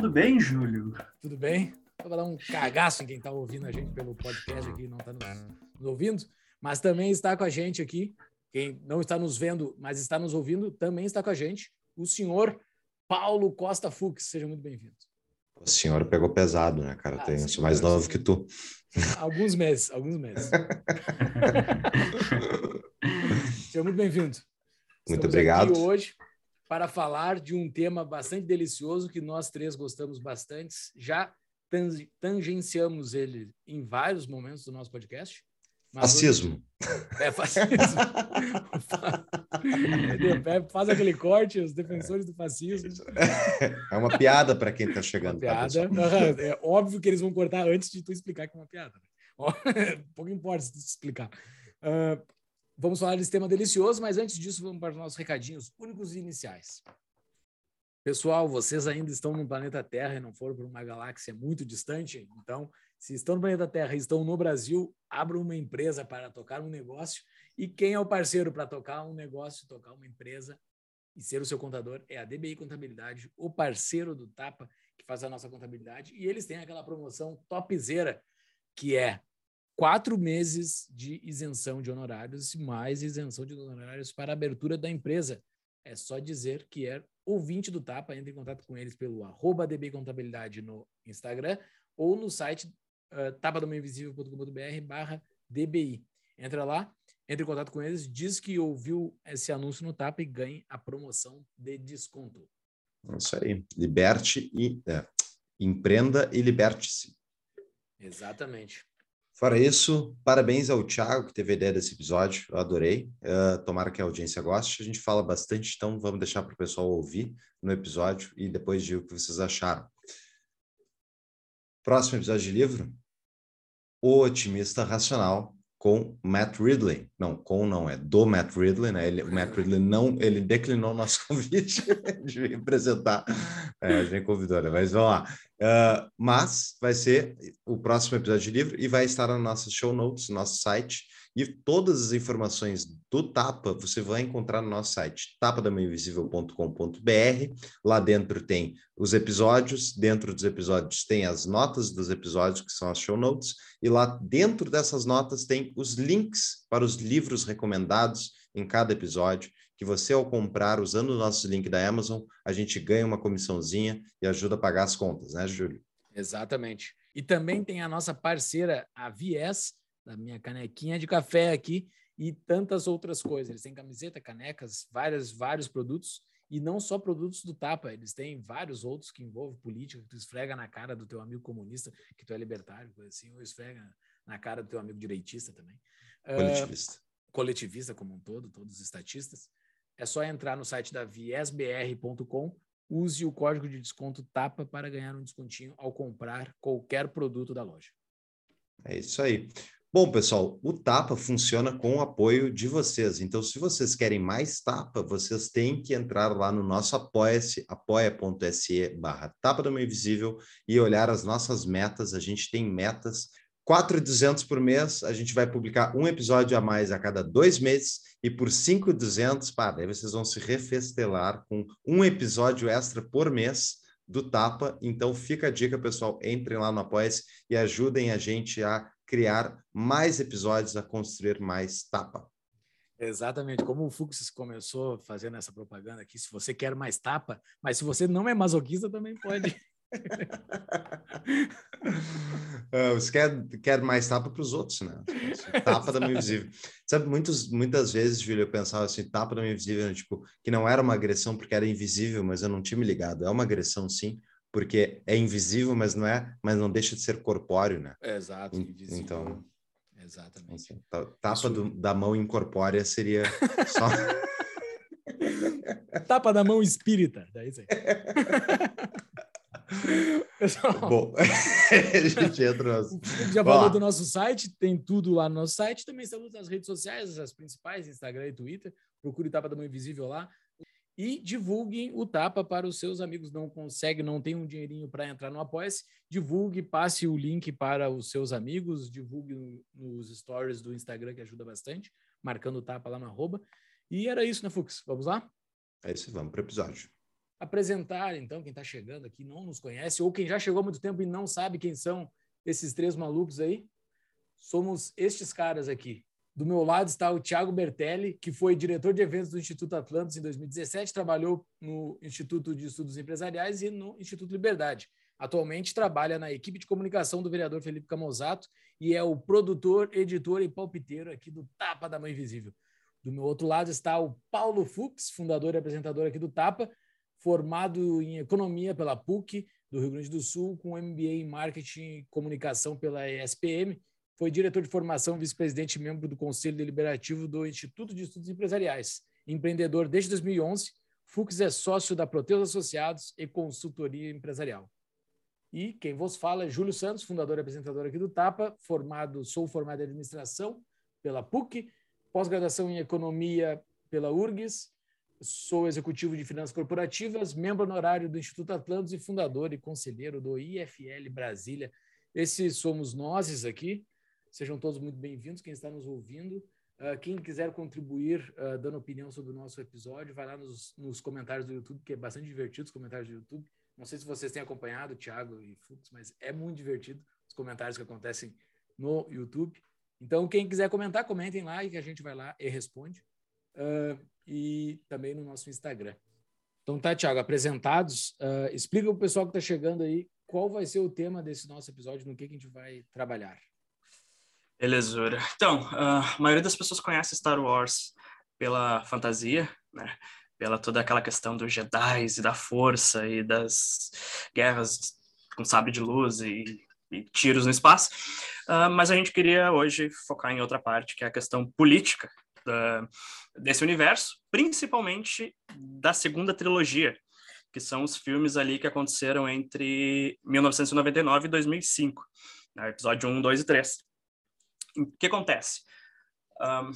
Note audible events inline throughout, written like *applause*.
Tudo bem, Júlio? Tudo bem? Vou dar um cagaço em quem está ouvindo a gente pelo podcast aqui, não está nos, nos ouvindo, mas também está com a gente aqui, quem não está nos vendo, mas está nos ouvindo, também está com a gente, o senhor Paulo Costa Fux. Seja muito bem-vindo. O senhor pegou pesado, né, cara? Ah, Tem, sou mais novo que tu. Alguns meses, alguns meses. *laughs* Seja muito bem-vindo. Muito obrigado. Aqui hoje para falar de um tema bastante delicioso que nós três gostamos bastante. Já tangenciamos ele em vários momentos do nosso podcast. Fascismo. Hoje... É, fascismo. *laughs* Faz aquele corte, os defensores do fascismo. É uma piada para quem está chegando. Uma tá, piada. Tá, é óbvio que eles vão cortar antes de tu explicar que é uma piada. *laughs* Pouco importa se tu explicar. Uh, vamos falar desse tema delicioso, mas antes disso, vamos para os nossos recadinhos únicos e iniciais. Pessoal, vocês ainda estão no planeta Terra e não foram para uma galáxia muito distante, então se estão no planeta Terra e estão no Brasil, abram uma empresa para tocar um negócio. E quem é o parceiro para tocar um negócio, tocar uma empresa e ser o seu contador é a DBI Contabilidade, o parceiro do Tapa, que faz a nossa contabilidade. E eles têm aquela promoção topzera, que é quatro meses de isenção de honorários e mais isenção de honorários para a abertura da empresa. É só dizer que é ouvinte do Tapa, entre em contato com eles pelo arroba DBI Contabilidade no Instagram ou no site uh, tapadomainvisível.com.br barra DBI. Entra lá, entre em contato com eles, diz que ouviu esse anúncio no Tapa e ganhe a promoção de desconto. É isso aí. Liberte e é, empreenda e liberte-se. Exatamente. Fora isso, parabéns ao Thiago que teve a ideia desse episódio, eu adorei. Uh, tomara que a audiência goste. A gente fala bastante, então vamos deixar para o pessoal ouvir no episódio e depois dizer o que vocês acharam. Próximo episódio de livro: O Otimista Racional com Matt Ridley. Não, com não, é do Matt Ridley, né? Ele, o Matt Ridley não, ele declinou nosso *laughs* convite de me apresentar. É, a gente convidou, né? Mas vamos lá. Uh, mas vai ser o próximo episódio de livro e vai estar nas nossas show notes, no nosso site. E todas as informações do Tapa você vai encontrar no nosso site, tapadamainvisível.com.br. Lá dentro tem os episódios, dentro dos episódios tem as notas dos episódios, que são as show notes, e lá dentro dessas notas tem os links para os livros recomendados em cada episódio, que você, ao comprar usando o nosso link da Amazon, a gente ganha uma comissãozinha e ajuda a pagar as contas, né, Júlio? Exatamente. E também tem a nossa parceira, a Vies, da minha canequinha de café aqui e tantas outras coisas. Eles têm camiseta, canecas, várias, vários produtos e não só produtos do Tapa, eles têm vários outros que envolvem política, que tu esfrega na cara do teu amigo comunista, que tu é libertário, coisa assim, ou esfrega na cara do teu amigo direitista também. Coletivista. Uh, coletivista como um todo, todos os estatistas. É só entrar no site da viesbr.com, use o código de desconto TAPA para ganhar um descontinho ao comprar qualquer produto da loja. É isso aí. Bom, pessoal, o Tapa funciona com o apoio de vocês. Então, se vocês querem mais Tapa, vocês têm que entrar lá no nosso apoia-se, apoia.se barra Tapa do Meio Invisível e olhar as nossas metas. A gente tem metas 4,200 por mês, a gente vai publicar um episódio a mais a cada dois meses, e por 5,200, pá, daí vocês vão se refestelar com um episódio extra por mês do Tapa. Então fica a dica, pessoal, entrem lá no Apoia-se e ajudem a gente a criar mais episódios, a construir mais tapa. Exatamente, como o Fux começou fazendo essa propaganda aqui, se você quer mais tapa, mas se você não é masoquista, também pode. uh, *laughs* *laughs* você quer, quer mais tapa para os outros, né? Tapa da minha invisível. Sabe, muitos, muitas vezes, Júlio, eu pensava assim, tapa da minha invisível, né? tipo, que não era uma agressão porque era invisível, mas eu não tinha me ligado. É uma agressão, sim, porque é invisível, mas não é, mas não deixa de ser corpóreo, né? Exato, invisível. Então, exatamente. Assim, tapa Isso... do, da mão incorpórea seria só *laughs* tapa da mão espírita, daí sim. *laughs* Pessoal, Bom, *laughs* a gente entra nas... já falou do nosso site, tem tudo lá no nosso site. Também estamos nas redes sociais, as principais, Instagram e Twitter. Procure Tapa da Mão Invisível lá. E divulguem o Tapa para os seus amigos. Não consegue, não tem um dinheirinho para entrar no Apoia-se. Divulgue, passe o link para os seus amigos. Divulgue nos stories do Instagram, que ajuda bastante. Marcando o Tapa lá no arroba. E era isso, né, Fux? Vamos lá? É isso, vamos para o episódio. Apresentar, então, quem está chegando aqui não nos conhece, ou quem já chegou há muito tempo e não sabe quem são esses três malucos aí. Somos estes caras aqui. Do meu lado está o Thiago Bertelli, que foi diretor de eventos do Instituto Atlantis em 2017, trabalhou no Instituto de Estudos Empresariais e no Instituto Liberdade. Atualmente trabalha na equipe de comunicação do vereador Felipe Camozato e é o produtor, editor e palpiteiro aqui do Tapa da Mãe Invisível. Do meu outro lado está o Paulo Fux, fundador e apresentador aqui do Tapa, formado em economia pela PUC do Rio Grande do Sul, com MBA em marketing e comunicação pela ESPM foi diretor de formação, vice-presidente e membro do Conselho Deliberativo do Instituto de Estudos Empresariais. Empreendedor desde 2011, Fux é sócio da Proteus Associados e consultoria empresarial. E quem vos fala é Júlio Santos, fundador e apresentador aqui do Tapa, formado, sou formado em administração pela PUC, pós-graduação em economia pela URGS, sou executivo de finanças corporativas, membro honorário do Instituto Atlantis e fundador e conselheiro do IFL Brasília. Esses somos nós aqui. Sejam todos muito bem-vindos, quem está nos ouvindo. Uh, quem quiser contribuir uh, dando opinião sobre o nosso episódio, vai lá nos, nos, comentários do YouTube, que é bastante divertido os comentários do YouTube. Não sei se vocês têm acompanhado, Thiago e Fux, mas é muito divertido os comentários que acontecem no YouTube. Então, quem quiser comentar, comentem lá e que a gente vai lá e responde. Uh, e também no nosso Instagram. Então tá, Thiago, apresentados. explica para o pessoal que está chegando aí qual vai ser o tema desse nosso episódio, no que, que a gente vai trabalhar. Belezura. Então, a maioria das pessoas conhece Star Wars pela fantasia, né? Pela toda aquela questão dos Jedi e da força e das guerras com sabre de luz e, e tiros no espaço. Uh, mas a gente queria hoje focar em outra parte, que é a questão política desse universo, principalmente da segunda trilogia, que são os filmes ali que aconteceram entre 1999 e 2005, né? episódio 1, 2 e 3 o que acontece? Um,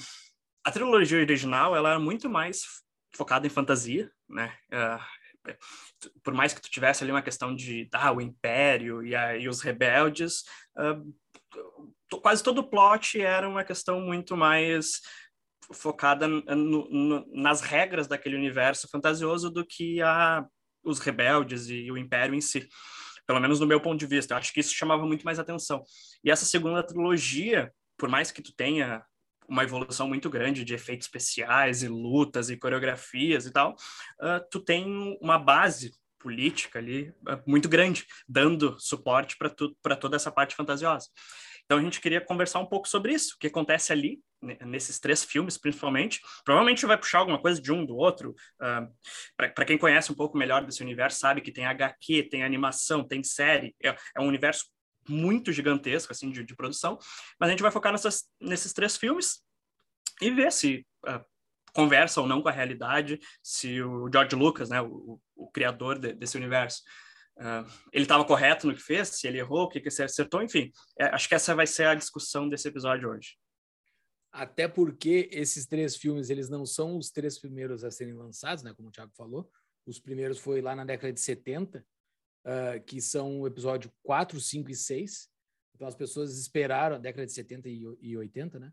a trilogia original ela era muito mais focada em fantasia, né? Uh, por mais que tu tivesse ali uma questão de ah, o Império e, a, e os rebeldes, uh, quase todo o plot era uma questão muito mais focada no, no, nas regras daquele universo fantasioso do que a, os rebeldes e o Império em si. Pelo menos no meu ponto de vista, eu acho que isso chamava muito mais atenção. E essa segunda trilogia, por mais que tu tenha uma evolução muito grande de efeitos especiais e lutas e coreografias e tal, uh, tu tem uma base política ali uh, muito grande, dando suporte para toda essa parte fantasiosa. Então a gente queria conversar um pouco sobre isso, o que acontece ali, nesses três filmes principalmente. Provavelmente vai puxar alguma coisa de um do outro. Uh, para quem conhece um pouco melhor desse universo, sabe que tem HQ, tem animação, tem série. É, é um universo muito gigantesco assim de, de produção, mas a gente vai focar nessas, nesses três filmes e ver se uh, conversa ou não com a realidade, se o George Lucas, né, o, o criador de, desse universo, uh, ele estava correto no que fez, se ele errou, o que, que ele acertou, enfim. É, acho que essa vai ser a discussão desse episódio hoje. Até porque esses três filmes, eles não são os três primeiros a serem lançados, né, como o Thiago falou. Os primeiros foi lá na década de 70, uh, que são o episódio 4, 5 e 6. Então as pessoas esperaram, a década de 70 e 80, né?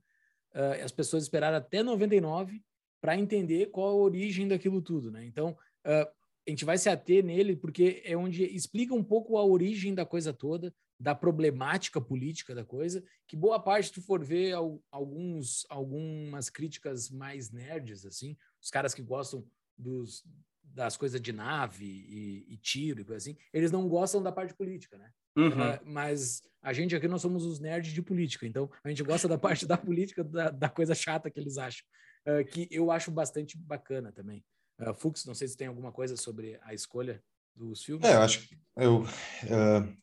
Uh, as pessoas esperaram até 99 para entender qual a origem daquilo tudo, né? Então, uh, a gente vai se ater nele porque é onde explica um pouco a origem da coisa toda, da problemática política da coisa, que boa parte, tu for ver alguns, algumas críticas mais nerds, assim, os caras que gostam dos, das coisas de nave e, e, tiro e coisa assim, eles não gostam da parte política, né? Uhum. Uh, mas a gente aqui nós somos os nerds de política, então a gente gosta da *laughs* parte da política, da, da coisa chata que eles acham, uh, que eu acho bastante bacana também. Uh, Fux, não sei se tem alguma coisa sobre a escolha dos filmes. É, eu acho que eu,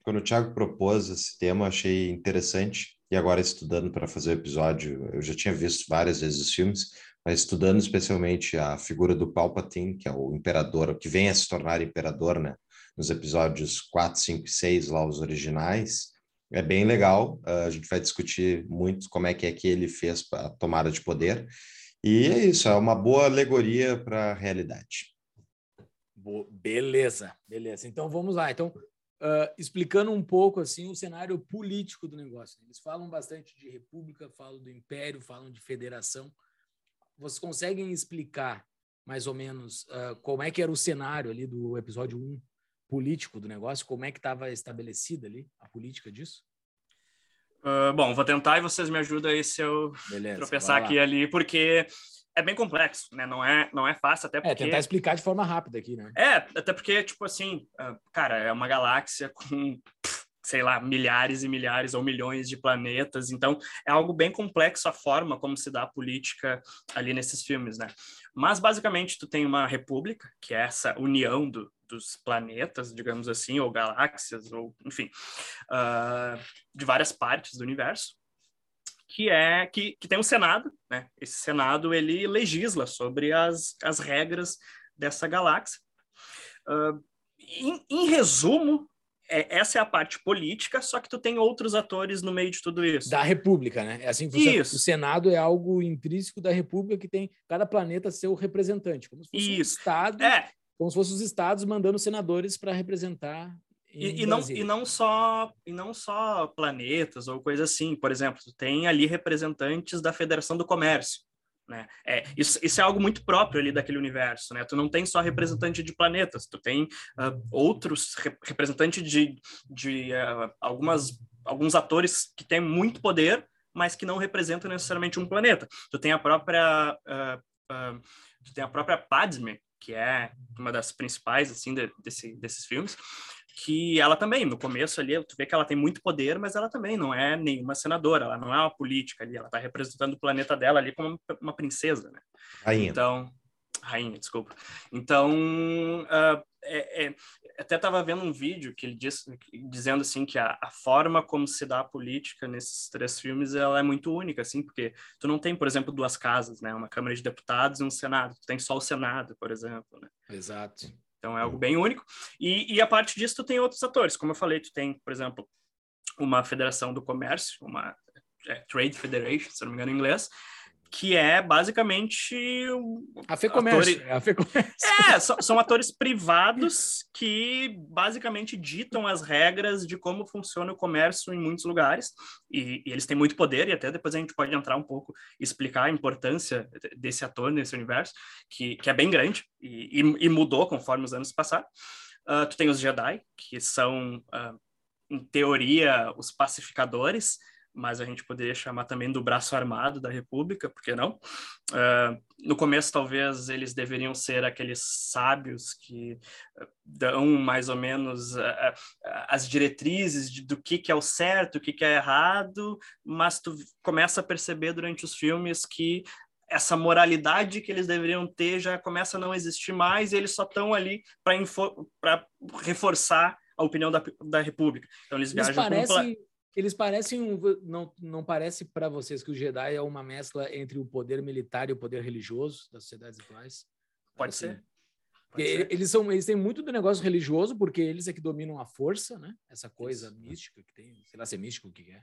quando o Thiago propôs esse tema, achei interessante. E agora, estudando para fazer o episódio, eu já tinha visto várias vezes os filmes, mas estudando especialmente a figura do Palpatine, que é o imperador, que vem a se tornar imperador, né, nos episódios 4, 5 e 6, lá os originais. É bem legal, uh, a gente vai discutir muito como é que é que ele fez a tomada de poder. E é isso, é uma boa alegoria para a realidade. Beleza, beleza. Então vamos lá. Então, uh, explicando um pouco assim o cenário político do negócio. Eles falam bastante de república, falam do império, falam de federação. Vocês conseguem explicar mais ou menos uh, como é que era o cenário ali do episódio 1 político do negócio? Como é que estava estabelecida ali a política disso? Uh, bom, vou tentar e vocês me ajudam aí se eu Beleza, tropeçar aqui e ali, porque é bem complexo, né? Não é, não é fácil, até é, porque... É, tentar explicar de forma rápida aqui, né? É, até porque, tipo assim, cara, é uma galáxia com, sei lá, milhares e milhares ou milhões de planetas, então é algo bem complexo a forma como se dá a política ali nesses filmes, né? Mas, basicamente, tu tem uma república, que é essa união do, dos planetas, digamos assim, ou galáxias, ou enfim, uh, de várias partes do universo, que é que, que tem um Senado, né? Esse Senado ele legisla sobre as, as regras dessa galáxia. Uh, em, em, resumo, é, essa é a parte política, só que tu tem outros atores no meio de tudo isso. Da República, né? É assim que isso. O Senado é algo intrínseco da República que tem cada planeta seu representante, como se fosse isso. um estado, é. como se fossem os estados mandando senadores para representar e, e, não, e, não só, e não só planetas ou coisa assim. Por exemplo, tem ali representantes da Federação do Comércio. Né? É, isso, isso é algo muito próprio ali daquele universo. Né? Tu não tem só representante de planetas, tu tem uh, outros rep representantes de, de uh, algumas, alguns atores que têm muito poder, mas que não representam necessariamente um planeta. Tu tem a própria. Uh, tu tem a própria Padme, que é uma das principais assim de, desse, desses filmes, que ela também, no começo ali, tu vê que ela tem muito poder, mas ela também não é nenhuma senadora, ela não é uma política ali, ela está representando o planeta dela ali como uma princesa, né? Rainha. Então, rainha, desculpa. Então, uh, é, é, até estava vendo um vídeo que ele diz, dizendo assim que a, a, forma como se dá a política nesses três filmes ela é muito única, assim, porque tu não tem, por exemplo, duas casas, né? Uma Câmara de Deputados e um Senado. Tu tem só o Senado, por exemplo, né? Exato. Então é algo bem único. E, e a parte disso, tu tem outros atores. Como eu falei, tu tem, por exemplo, uma federação do comércio, uma é, Trade Federation, se não me engano em inglês, que é basicamente a FEComércio. Atores... A FEComércio. *laughs* É, são, são, atores privados que basicamente ditam as regras de como funciona o comércio em muitos lugares e, e, eles têm muito poder e até depois a gente pode entrar um pouco explicar a importância desse ator nesse universo que, que é bem grande e, e, e mudou conforme os anos passaram. Uh, tu tem os Jedi, que são, uh, em teoria, os pacificadores, mas a gente poderia chamar também do braço armado da República, por que não? Uh, no começo, talvez eles deveriam ser aqueles sábios que ah, dão mais ou menos uh, as diretrizes de, do que, que é o certo, o que, que é errado, mas tu começa a perceber durante os filmes que essa moralidade que eles deveriam ter já começa a não existir mais e eles só estão ali para reforçar a opinião da, da República. Então eles, eles viajam parecem, eles parecem um, não não parece para vocês que o Jedi é uma mescla entre o poder militar e o poder religioso das sociedades atuais? Pode assim, ser. Pode eles são eles têm muito do negócio religioso porque eles é que dominam a força, né? Essa coisa Isso. mística que tem, sei lá se é místico o que é,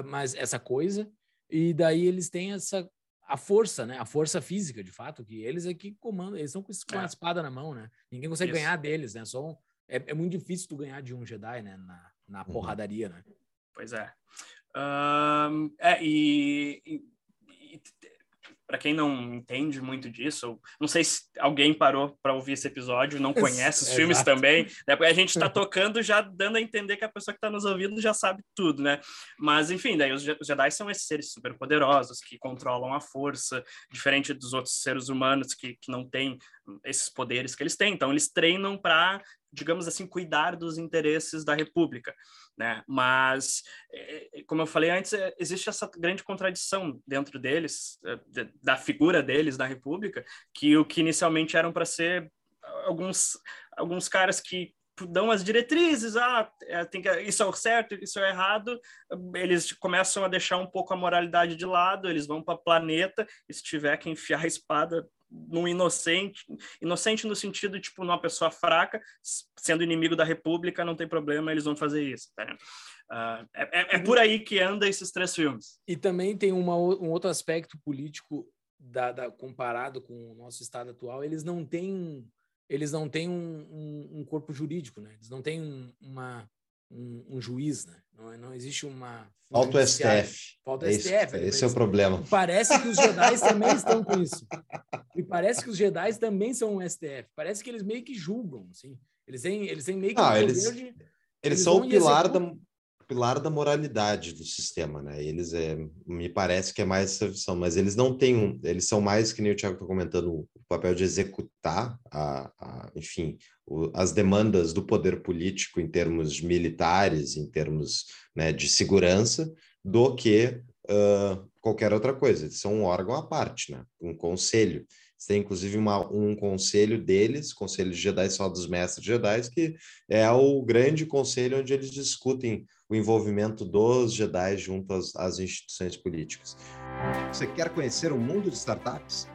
uh, mas essa coisa e daí eles têm essa a força, né? A força física, de fato, que eles é que comandam, eles estão com, com é. a espada na mão, né? Ninguém consegue Isso. ganhar deles, né? Só um, é, é, muito difícil tu ganhar de um Jedi, né? Na, na uhum. porradaria, né? Pois é. Um, é, e, e, e para quem não entende muito disso, não sei se alguém parou para ouvir esse episódio, não conhece os é filmes exato. também, né? Porque a gente está *laughs* tocando já dando a entender que a pessoa que está nos ouvindo já sabe tudo, né? Mas enfim, daí os, Jedi são esses seres super poderosos que controlam a força, diferente dos outros seres humanos que, que não têm esses poderes que eles têm. Então eles treinam para digamos assim, cuidar dos interesses da República, né? Mas, é, é, como eu falei antes, é, existe essa grande contradição dentro deles, da figura deles na República, que o que inicialmente eram para ser alguns alguns caras que dão as diretrizes, ah, tem que, isso é o certo, isso é o errado, eles começam a deixar um pouco a moralidade de lado, eles vão para o planeta, e se tiver que enfiar a espada num inocente, inocente no sentido, tipo, numa pessoa fraca, sendo inimigo da República, não tem problema, eles vão fazer isso. Tá? Uh, é, é, por aí que anda esses três filmes. E também tem uma, um outro aspecto político da, da, comparado com o nosso estado atual, eles não têm eles não têm um, um, um corpo jurídico, né? Eles não têm um, uma, um, juiz, né? Não, não existe uma falta o STF. Falta é STF. Esse, esse é o problema. Parece que os Jedi *laughs* também estão com isso. E parece que os Jedi também são um STF. Parece que eles meio que julgam, assim. Eles têm, eles têm meio que ah, um eles, de, eles, eles são o pilar da pilar da moralidade do sistema, né? Eles é, me parece que é mais essa visão, mas eles não têm um, eles são mais que nem o Thiago está comentando, o papel de executar, a, a enfim, o, as demandas do poder político em termos militares, em termos né, de segurança, do que uh, qualquer outra coisa. Eles são um órgão à parte, né? Um conselho tem inclusive uma, um conselho deles, Conselho de Jedi só dos Mestres Jedi, que é o grande conselho onde eles discutem o envolvimento dos Jedi junto às, às instituições políticas. Você quer conhecer o mundo de startups?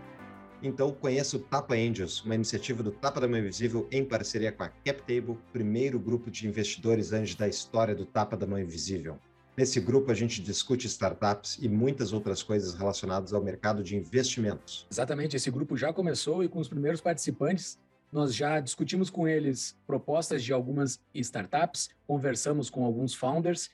Então conheça o Tapa Angels, uma iniciativa do Tapa da Mão Invisível em parceria com a CapTable, primeiro grupo de investidores anjos da história do Tapa da Mão Invisível. Nesse grupo, a gente discute startups e muitas outras coisas relacionadas ao mercado de investimentos. Exatamente, esse grupo já começou e com os primeiros participantes, nós já discutimos com eles propostas de algumas startups, conversamos com alguns founders,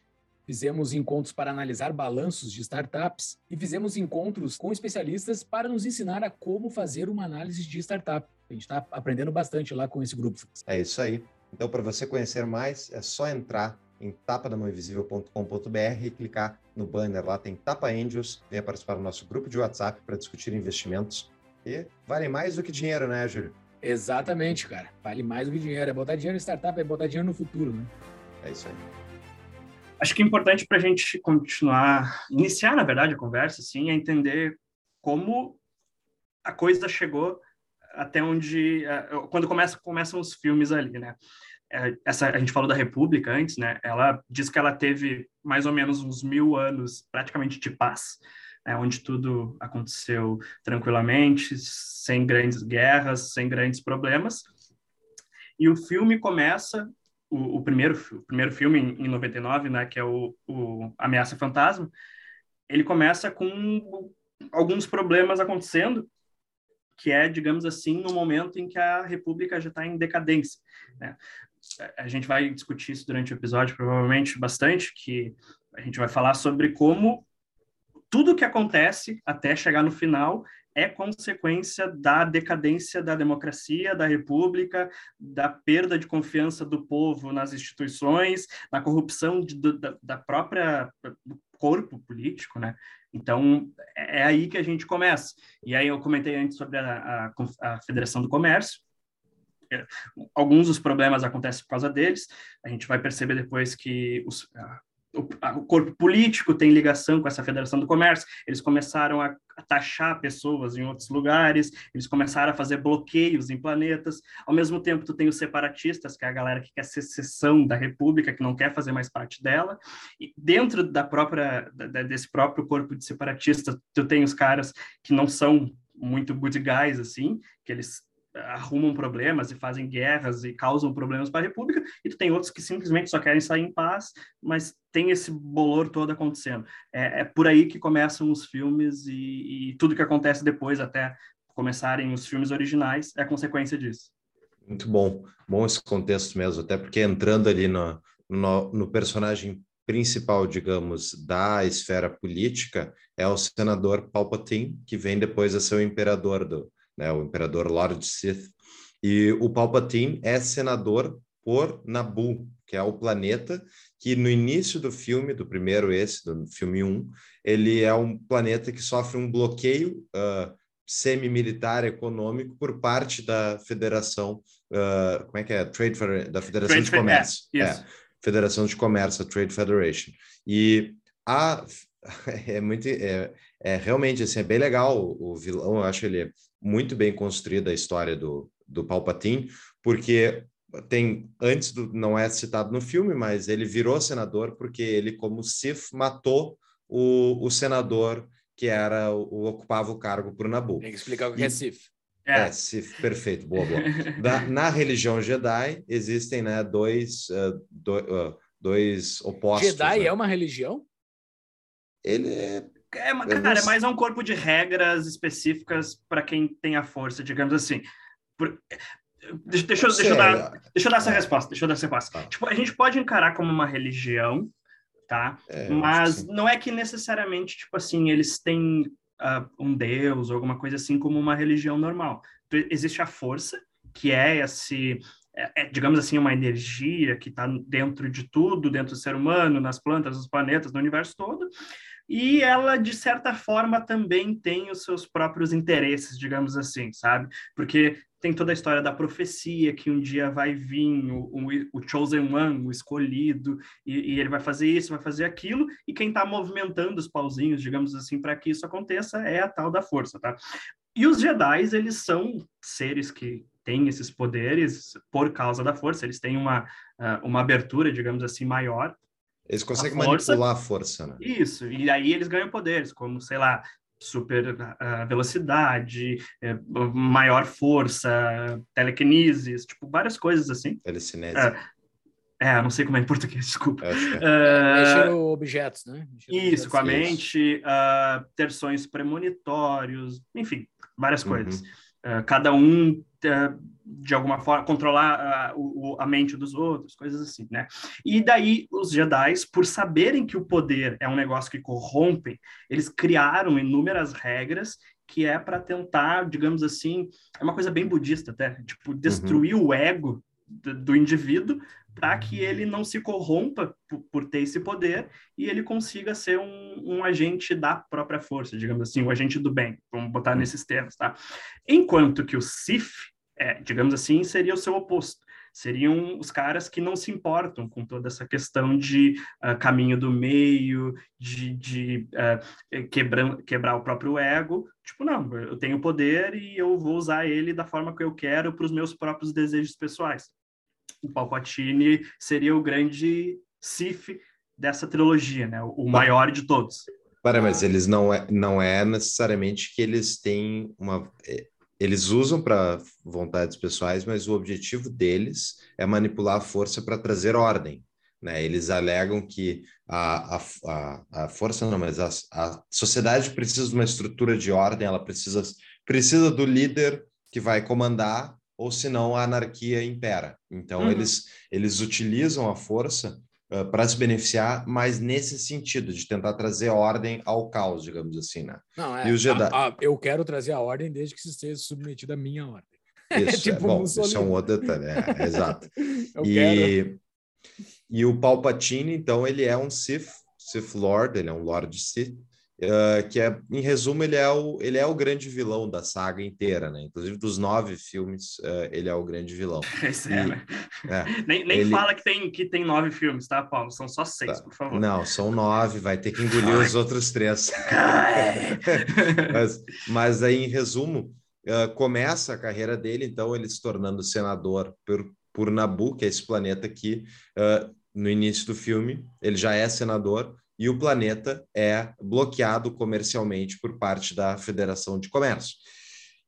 fizemos encontros para analisar balanços de startups e fizemos encontros com especialistas para nos ensinar a como fazer uma análise de startup. A gente está aprendendo bastante lá com esse grupo. É isso aí. Então, para você conhecer mais, é só entrar em tapadamãoinvisível.com.br e clicar no banner lá, tem Tapa Angels, venha participar do nosso grupo de WhatsApp para discutir investimentos. E vale mais do que dinheiro, né, Júlio? Exatamente, cara. Vale mais do que dinheiro. É botar dinheiro em startup, é botar dinheiro no futuro, né? É isso aí. Acho que é importante para a gente continuar, iniciar, na verdade, a conversa, assim, é entender como a coisa chegou até onde, é, quando começa, começam os filmes ali, né? É, essa a gente falou da República antes, né? Ela diz que ela teve mais ou menos uns mil anos praticamente de paz, né? onde tudo aconteceu tranquilamente, sem grandes guerras, sem grandes problemas. E o filme começa o, o primeiro o primeiro filme em, em 99, né? Que é o, o Ameaça Fantasma. Ele começa com alguns problemas acontecendo que é, digamos assim, no momento em que a República já está em decadência. Né? a gente vai discutir isso durante o episódio, provavelmente bastante, que a gente vai falar sobre como tudo que acontece até chegar no final é consequência da decadência da democracia, da república, da perda de confiança do povo nas instituições, da corrupção de, da, da própria do corpo político, né? Então, é aí que a gente começa. E aí eu comentei antes sobre a, a, a Federação do Comércio, é, alguns dos problemas acontecem por causa deles. A gente vai perceber depois que os, o, corpo político tem ligação com essa Federação do Comércio. Eles começaram a, taxar pessoas em outros lugares. Eles começaram a fazer bloqueios em planetas. Ao mesmo tempo, tu tem os separatistas, que é a galera que quer secessão da República, que não quer fazer mais parte dela. E dentro da própria da, desse próprio corpo de separatistas, tu tem os caras que não são muito good guys assim, que eles arrumam problemas e fazem guerras e causam problemas para a República, e tu tem outros que simplesmente só querem sair em paz, mas tem esse bolor todo acontecendo. É, é por aí que começam os filmes e, e, tudo que acontece depois, até começarem os filmes originais, é consequência disso. Muito bom, bom esse contexto mesmo, até porque entrando ali no, no, no personagem principal, digamos, da esfera política é o senador Palpatine, que vem depois a ser o imperador do, né, o imperador Lord Sith, e o Palpatine é senador por Naboo, que é o planeta que no início do filme, do primeiro esse, do filme 1, ele é um planeta que sofre um bloqueio uh, semi-militar econômico por parte da Federação, uh, como é que é? Trade da Federação Trade de Comércio. É, Federação de Comércio, a Trade Federation. E a *laughs* é muito é, é realmente assim, é bem legal o, o vilão, eu acho ele muito bem construída a história do, do Palpatine, porque tem antes do não é citado no filme, mas ele virou senador porque ele como Sith matou o, o senador que era o, ocupava o cargo para o Nabu. Tem que explicar o que é e, é Sith. É, é Sith, perfeito, boa, boa. Da, na religião Jedi existem né, dois, uh, do, uh, dois opostos. Jedi né? é uma religião? Ele é. é cara, é mais um corpo de regras específicas para quem tem a força, digamos assim. Por... Deixa, deixa, deixa, eu dar, deixa eu dar essa é. resposta. Deixa eu dar essa resposta. Tá. Tipo, a gente pode encarar como uma religião, tá? É, Mas não é que necessariamente, tipo assim, eles têm uh, um deus ou alguma coisa assim como uma religião normal. Então, existe a força, que é esse, é, é, digamos assim, uma energia que está dentro de tudo, dentro do ser humano, nas plantas, nos planetas, no universo todo, e ela, de certa forma, também tem os seus próprios interesses, digamos assim, sabe? Porque tem toda a história da profecia, que um dia vai vir o, o, o Chosen One, o escolhido, e, e, ele vai fazer isso, vai fazer aquilo, e quem está movimentando os pauzinhos, digamos assim, para que isso aconteça é a tal da força, tá? E os Jedi, eles são seres que têm esses poderes por causa da força, eles têm uma, ah, uma abertura, digamos assim, maior eles conseguem a força, manipular a força, né? Isso, e aí eles ganham poderes, como, sei lá, super uh, velocidade, uh, maior força, telequinesis, tipo, várias coisas assim. Telecinese. Uh, é, não sei como é em português, *laughs* desculpa. É. Mexer objetos, né? Mexer isso, objetos. com a mente, ter sonhos premonitórios, enfim, várias uhum. coisas. cada um de alguma forma, controlar a, a, mente dos outros, coisas assim, né? E daí os Jedi, por saberem que o poder é um negócio que corrompe, eles criaram inúmeras regras que é para tentar, digamos assim, é uma coisa bem budista até, tipo, destruir uhum. o ego do, do indivíduo para que ele não se corrompa por, por, ter esse poder e ele consiga ser um, um, agente da própria força, digamos assim, o um agente do bem, vamos botar uhum. nesses termos, tá? Enquanto que o Sith, é, digamos assim, seria o seu oposto. Seriam os caras que não se importam com toda essa questão de uh, caminho do meio, de, de uh, quebrar, quebrar o próprio ego. Tipo, não, eu tenho poder e eu vou usar ele da forma que eu quero para os meus próprios desejos pessoais. O Palpatine seria o grande Sif dessa trilogia, né? o maior de todos. Para, mas eles não é, não é necessariamente que eles têm uma é, eles usam para vontades pessoais, mas o objetivo deles é manipular a força para trazer ordem. Né? Eles alegam que a, a, a, força, não, mas a, a sociedade precisa de uma estrutura de ordem, ela precisa, precisa do líder que vai comandar, ou senão a anarquia impera. Então, uhum. eles, eles utilizam a força uh, para se beneficiar, mas nesse sentido, de tentar trazer ordem ao caos, digamos assim, né? Não, é, e os Jedi... a, a, eu quero trazer a ordem desde que se esteja submetido à minha ordem. *laughs* Isso, tipo, é, bom, isso é um outro detalhe, é, é exato. *laughs* e, quero. e o Palpatine, então, ele é um Sith, Sith Lord, ele é um Lord Sith, Uh, que é, em resumo, ele é, o, ele é o grande vilão da saga inteira, né? Inclusive, dos nove filmes, uh, ele é o grande vilão. *laughs* Esse é, né? É, *laughs* nem nem ele... fala que tem, que tem nove filmes, tá, Paulo? São só seis, tá. por favor. Não, são nove, vai ter que engolir os outros três. *laughs* mas, mas aí, em resumo, uh, começa a carreira dele, então, ele se tornando senador por, por Nabu, que é esse planeta aqui, no início do filme, ele já é senador, e o planeta é bloqueado comercialmente por parte da Federação de Comércio.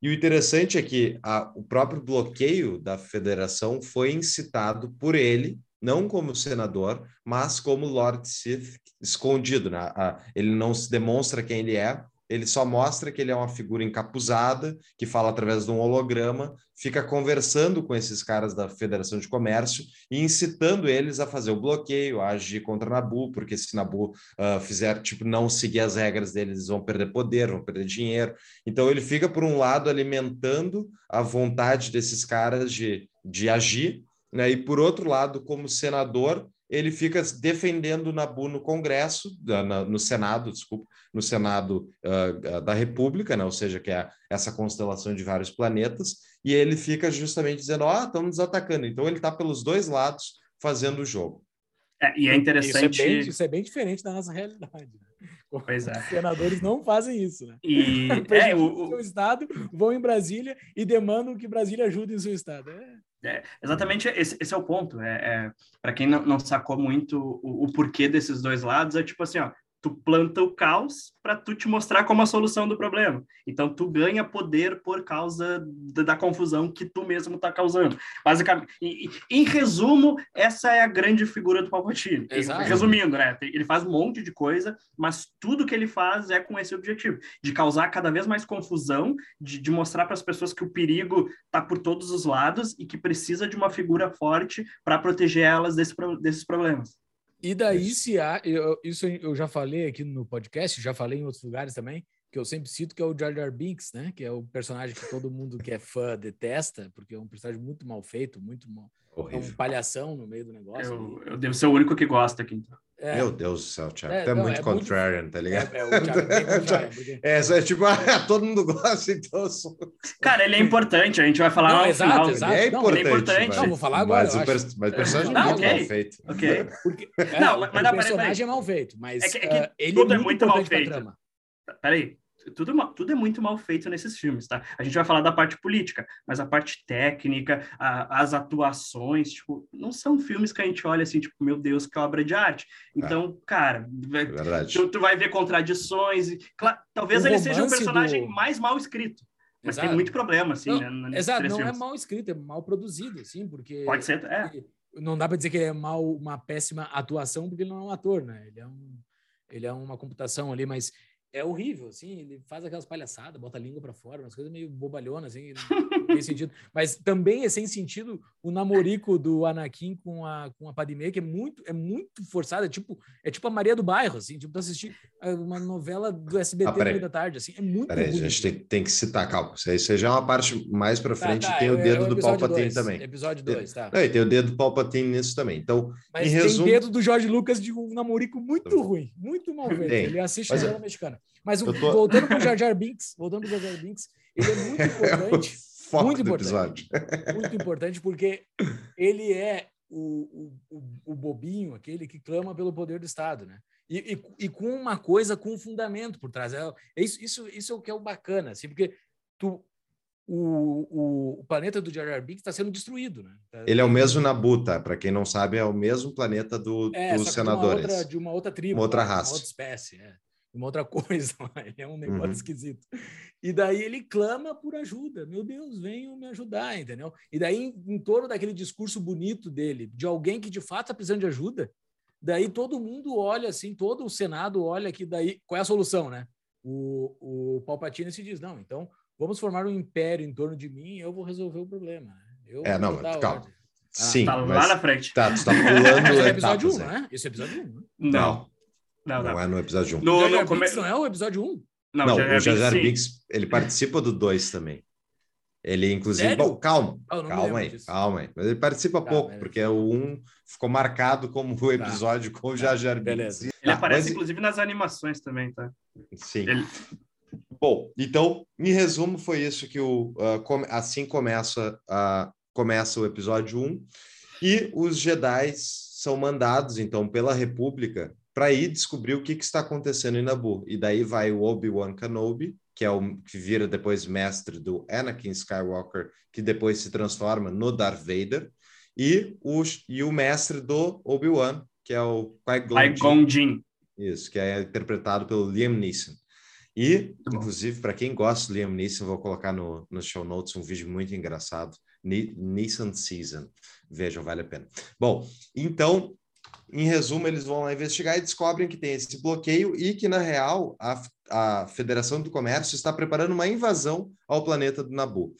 E o interessante é que a, o próprio bloqueio da federação foi incitado por ele, não como senador, mas como Lord Sith escondido. Né? A, ele não se demonstra quem ele é, ele só mostra que ele é uma figura encapuzada, que fala através de um holograma, fica conversando com esses caras da Federação de Comércio e incitando eles a fazer o bloqueio, a agir contra Nabu, porque se Nabu uh, fizer, tipo, não seguir as regras deles, eles vão perder poder, vão perder dinheiro. Então ele fica, por um lado, alimentando a vontade desses caras de, de agir, né? e por outro lado, como senador, ele fica defendendo o Nabu no Congresso, na, no Senado, desculpa, no Senado uh, da República, né? ou seja, que é essa constelação de vários planetas, e ele fica justamente dizendo, ó, oh, estamos nos atacando. Então ele está pelos dois lados fazendo o jogo. É, e é interessante... Isso é, bem, isso é bem diferente da nossa realidade. Né? Pois é. Os senadores não fazem isso, né? E *laughs* é, o, o seu estado vão em Brasília e demandam que Brasília ajude em seu estado. É. É, exatamente esse, esse, é o ponto. É, é para quem não, não, sacou muito o, o, porquê desses dois lados, é tipo assim, ó, tu planta o caos para tu te mostrar como a solução do problema. Então tu ganha poder por causa da, da confusão que tu mesmo está causando. Basicamente, em, em, resumo, essa é a grande figura do Palpatine. Exato. Resumindo, né? Ele faz um monte de coisa, mas tudo que ele faz é com esse objetivo, de causar cada vez mais confusão, de, de mostrar para as pessoas que o perigo está por todos os lados e que precisa de uma figura forte para proteger elas desse, desses problemas. E daí, se há, eu, isso eu já falei aqui no podcast, já falei em outros lugares também, que eu sempre cito que é o Jar Jar Binks, né? Que é o personagem que todo mundo que é fã detesta, porque é um personagem muito mal feito, muito mal, é um palhação no meio do negócio. Eu, eu devo ser o único que gosta aqui, então. É. Meu Deus do céu, Thiago. É, é, muito é contrarian, muito... tá ligado? É, é, o Thiago é *laughs* contrarian, porque... é, é tipo, ah, *laughs* todo mundo gosta, então. Sou... Cara, ele é importante, a gente vai falar não, exato, final. Exato. Ele é importante. Não, é importante. Não, vou falar agora. Mas, o, per... mas o personagem não, é muito okay. mal feito. Ok. Porque, não, mas, o personagem é mal feito, mas é que, é que uh, ele tudo é muito, muito mal feito. Peraí, tudo, tudo é muito mal feito nesses filmes, tá? A gente vai falar da parte política, mas a parte técnica, a, as atuações, tipo, não são filmes que a gente olha assim, tipo, meu Deus, que obra de arte. É. Então, é. cara, é tu, tu, vai ver contradições. E, claro, talvez o ele seja um personagem do... mais mal escrito. Mas Exato. tem muito problema, assim, não, né, Exato, não é filmes. é mal escrito, é mal produzido, assim, porque... Pode ser, é. Não dá para dizer que ele é mal, uma péssima atuação, porque ele não é um ator, né? Ele é um ele é uma computação ali, mas é horrível, assim, ele faz aquelas palhaçadas, bota a língua para fora, umas coisas meio bobalhonas, assim, tem sentido. Mas também é sem sentido o namorico do Anakin com a, com a Padmé, que é muito, é muito forçado, é tipo, é tipo a Maria do Bairro, assim, tipo, tu assistir uma novela do SBT ah, no meio da tarde, assim, é muito peraí, a gente tem, tem, que citar, calma, isso aí já é uma parte mais para tá, frente, tá, tá, tem o dedo é, do Palpatine dois, também. Episódio 2, tá. E tem o dedo do Palpatine nisso também, então, Mas tem resumo... dedo do Jorge Lucas de um namorico muito ruim, muito mal feito, ele assiste a novela mexicana. Mas tô... voltando para o Jar Jar Binks, voltando para o Jar Jar Binks, ele é muito *laughs* importante. É muito importante. Muito importante porque ele é o, o, o, bobinho, aquele que clama pelo poder do Estado, né? E, e, e com uma coisa com um fundamento por trás. É, é, isso, isso, isso é o que é o bacana, assim, porque tu, o, o, o, planeta do Jar Jar Binks está sendo destruído, né? Tá ele é o mesmo Nabu, tá? Para quem não sabe, é o mesmo planeta do, é, dos senadores. De uma, outra, de uma outra tribo, uma outra raça, uma outra espécie. É uma outra *laughs* coisa, ele é um negócio uhum. esquisito. E daí ele clama por ajuda, meu Deus, venham me ajudar, entendeu? E daí, em, em torno daquele discurso bonito dele, de alguém que de fato está precisando de ajuda, daí todo mundo olha assim, todo o Senado olha que daí, qual é a solução, né? O, o Palpatine se diz, não, então vamos formar um império em torno de mim e eu vou resolver o problema. Né? Eu é, não, calma. Ah, Sim, tá lá na frente. Tá, tu tá *laughs* pulando Esse é episódio 1, um, né? Esse é episódio 1. Um, né? Não. não. Não, não. não é no episódio 1. Um. No, no, come... não é o episódio 1? Um? Não, não o Jar Jar Binks, ele participa do 2 também. Ele, inclusive, bom, calma, oh, calma aí, disso. calma aí. Mas ele participa tá, pouco, beleza. porque o 1 um ficou marcado como o tá. episódio tá. com o Jar Jar Binks. Beleza. Ele tá, aparece, mas... inclusive, nas animações também, tá? Sim. Ele... Bom, então, em resumo, foi isso que o uh, assim começa, uh, começa o episódio 1. E os Jedi são mandados, então, pela República para ir descobrir o que, que, está acontecendo em Naboo. E daí vai o Obi-Wan Kenobi, que é o que vira depois mestre do Anakin Skywalker, que depois se transforma no Darth Vader, e o, e o mestre do Obi-Wan, que é o Qui-Gon Jinn. Isso, que é interpretado pelo Liam Neeson. E, inclusive, para quem gosta do Liam Neeson, vou colocar no, no show notes um vídeo muito engraçado, Neeson Season. Vejam, vale a pena. Bom, então, em resumo, eles vão lá investigar e descobrem que tem esse bloqueio e que, na real, a, a Federação do Comércio está preparando uma invasão ao planeta do Nabu.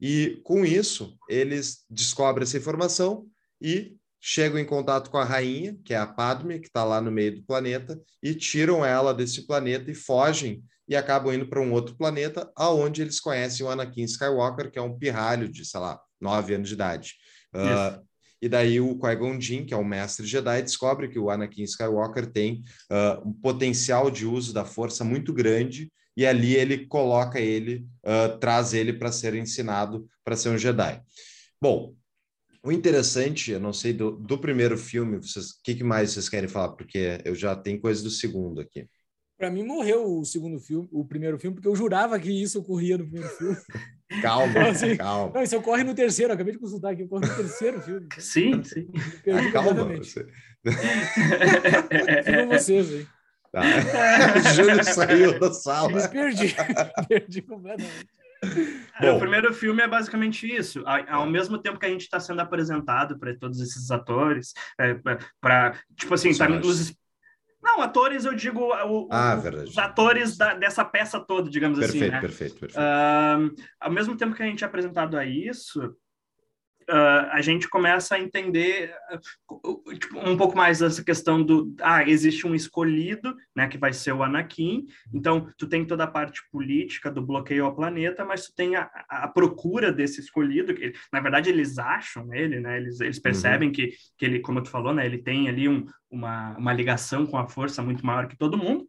E, com isso, eles descobrem essa informação e chegam em contato com a rainha, que é a Padme, que está lá no meio do planeta, e tiram ela desse planeta e fogem e acabam indo para um outro planeta, aonde eles conhecem o Anakin Skywalker, que é um pirralho de, sei lá, nove anos de idade. Uh, e daí o Qui-Gon Jinn, que é o mestre Jedi, descobre que o Anakin Skywalker tem uh, um potencial de uso da força muito grande e ali ele coloca ele, uh, traz ele para ser ensinado para ser um Jedi. Bom, o interessante, eu não sei do, do primeiro filme, o que, que mais vocês querem falar? Porque eu já tenho coisa do segundo aqui. Para mim morreu o segundo filme, o primeiro filme, porque eu jurava que isso ocorria no primeiro filme. *laughs* Calma, assim, calma. Não, isso ocorre no terceiro, acabei de consultar aqui, ocorre no terceiro filme. Sim, sim. Ah, calma. Você... Ficam vocês aí. Tá. *laughs* Júlio saiu da sala. Me perdi. *laughs* perdi completamente. É, o primeiro filme é basicamente isso. Ao, mesmo tempo que a gente está sendo apresentado para todos esses atores, é, para tipo assim, tá nos, não, atores eu digo o, ah, os atores da, dessa peça toda, digamos perfeito, assim. Né? Perfeito, perfeito. Uh, ao mesmo tempo que a gente é apresentado a isso, uh, a gente começa a entender uh, tipo, um pouco mais essa questão do ah existe um escolhido né que vai ser o Anakin então tu tem toda a parte política do bloqueio ao planeta mas tu tem a, a procura desse escolhido que na verdade eles acham ele né eles, eles percebem uhum. que, que ele como tu falou né ele tem ali um, uma, uma ligação com a força muito maior que todo mundo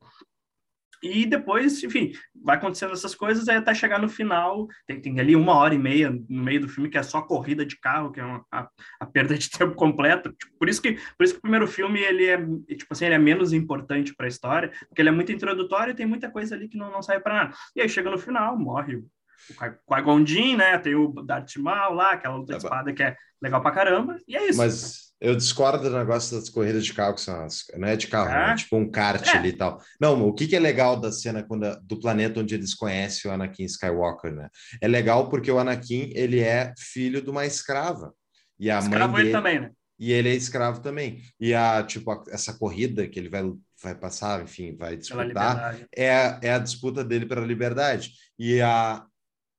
e depois, enfim, vai acontecendo essas coisas aí até chegar no final. Tem, tem, ali uma hora e meia no meio do filme que é só corrida de carro, que é uma, a, a, perda de *laughs* tempo completa. Tipo, por isso que por isso que o primeiro filme ele é tipo assim ele é menos importante para a história, porque ele é muito introdutório e tem muita coisa ali que não, não sai para nada. E aí chega no final, morre o Qui-Gon Jinn, né? Tem o Darth Maul lá, aquela luta de tá espada que é legal pra caramba. E é isso. Mas eu discordo do negócio das corridas de carro, que são as, não é de carro, é, é tipo um kart é. ali e tal. Não, o que, que é legal da cena quando, do planeta onde eles conhecem o Anakin Skywalker, né? É legal porque o Anakin, ele é filho de uma escrava. E a escravo mãe dele, ele também, né? E ele é escravo também. E a, tipo, a, essa corrida que ele vai, vai passar, enfim, vai disputar, é, é a disputa dele pela liberdade. E a,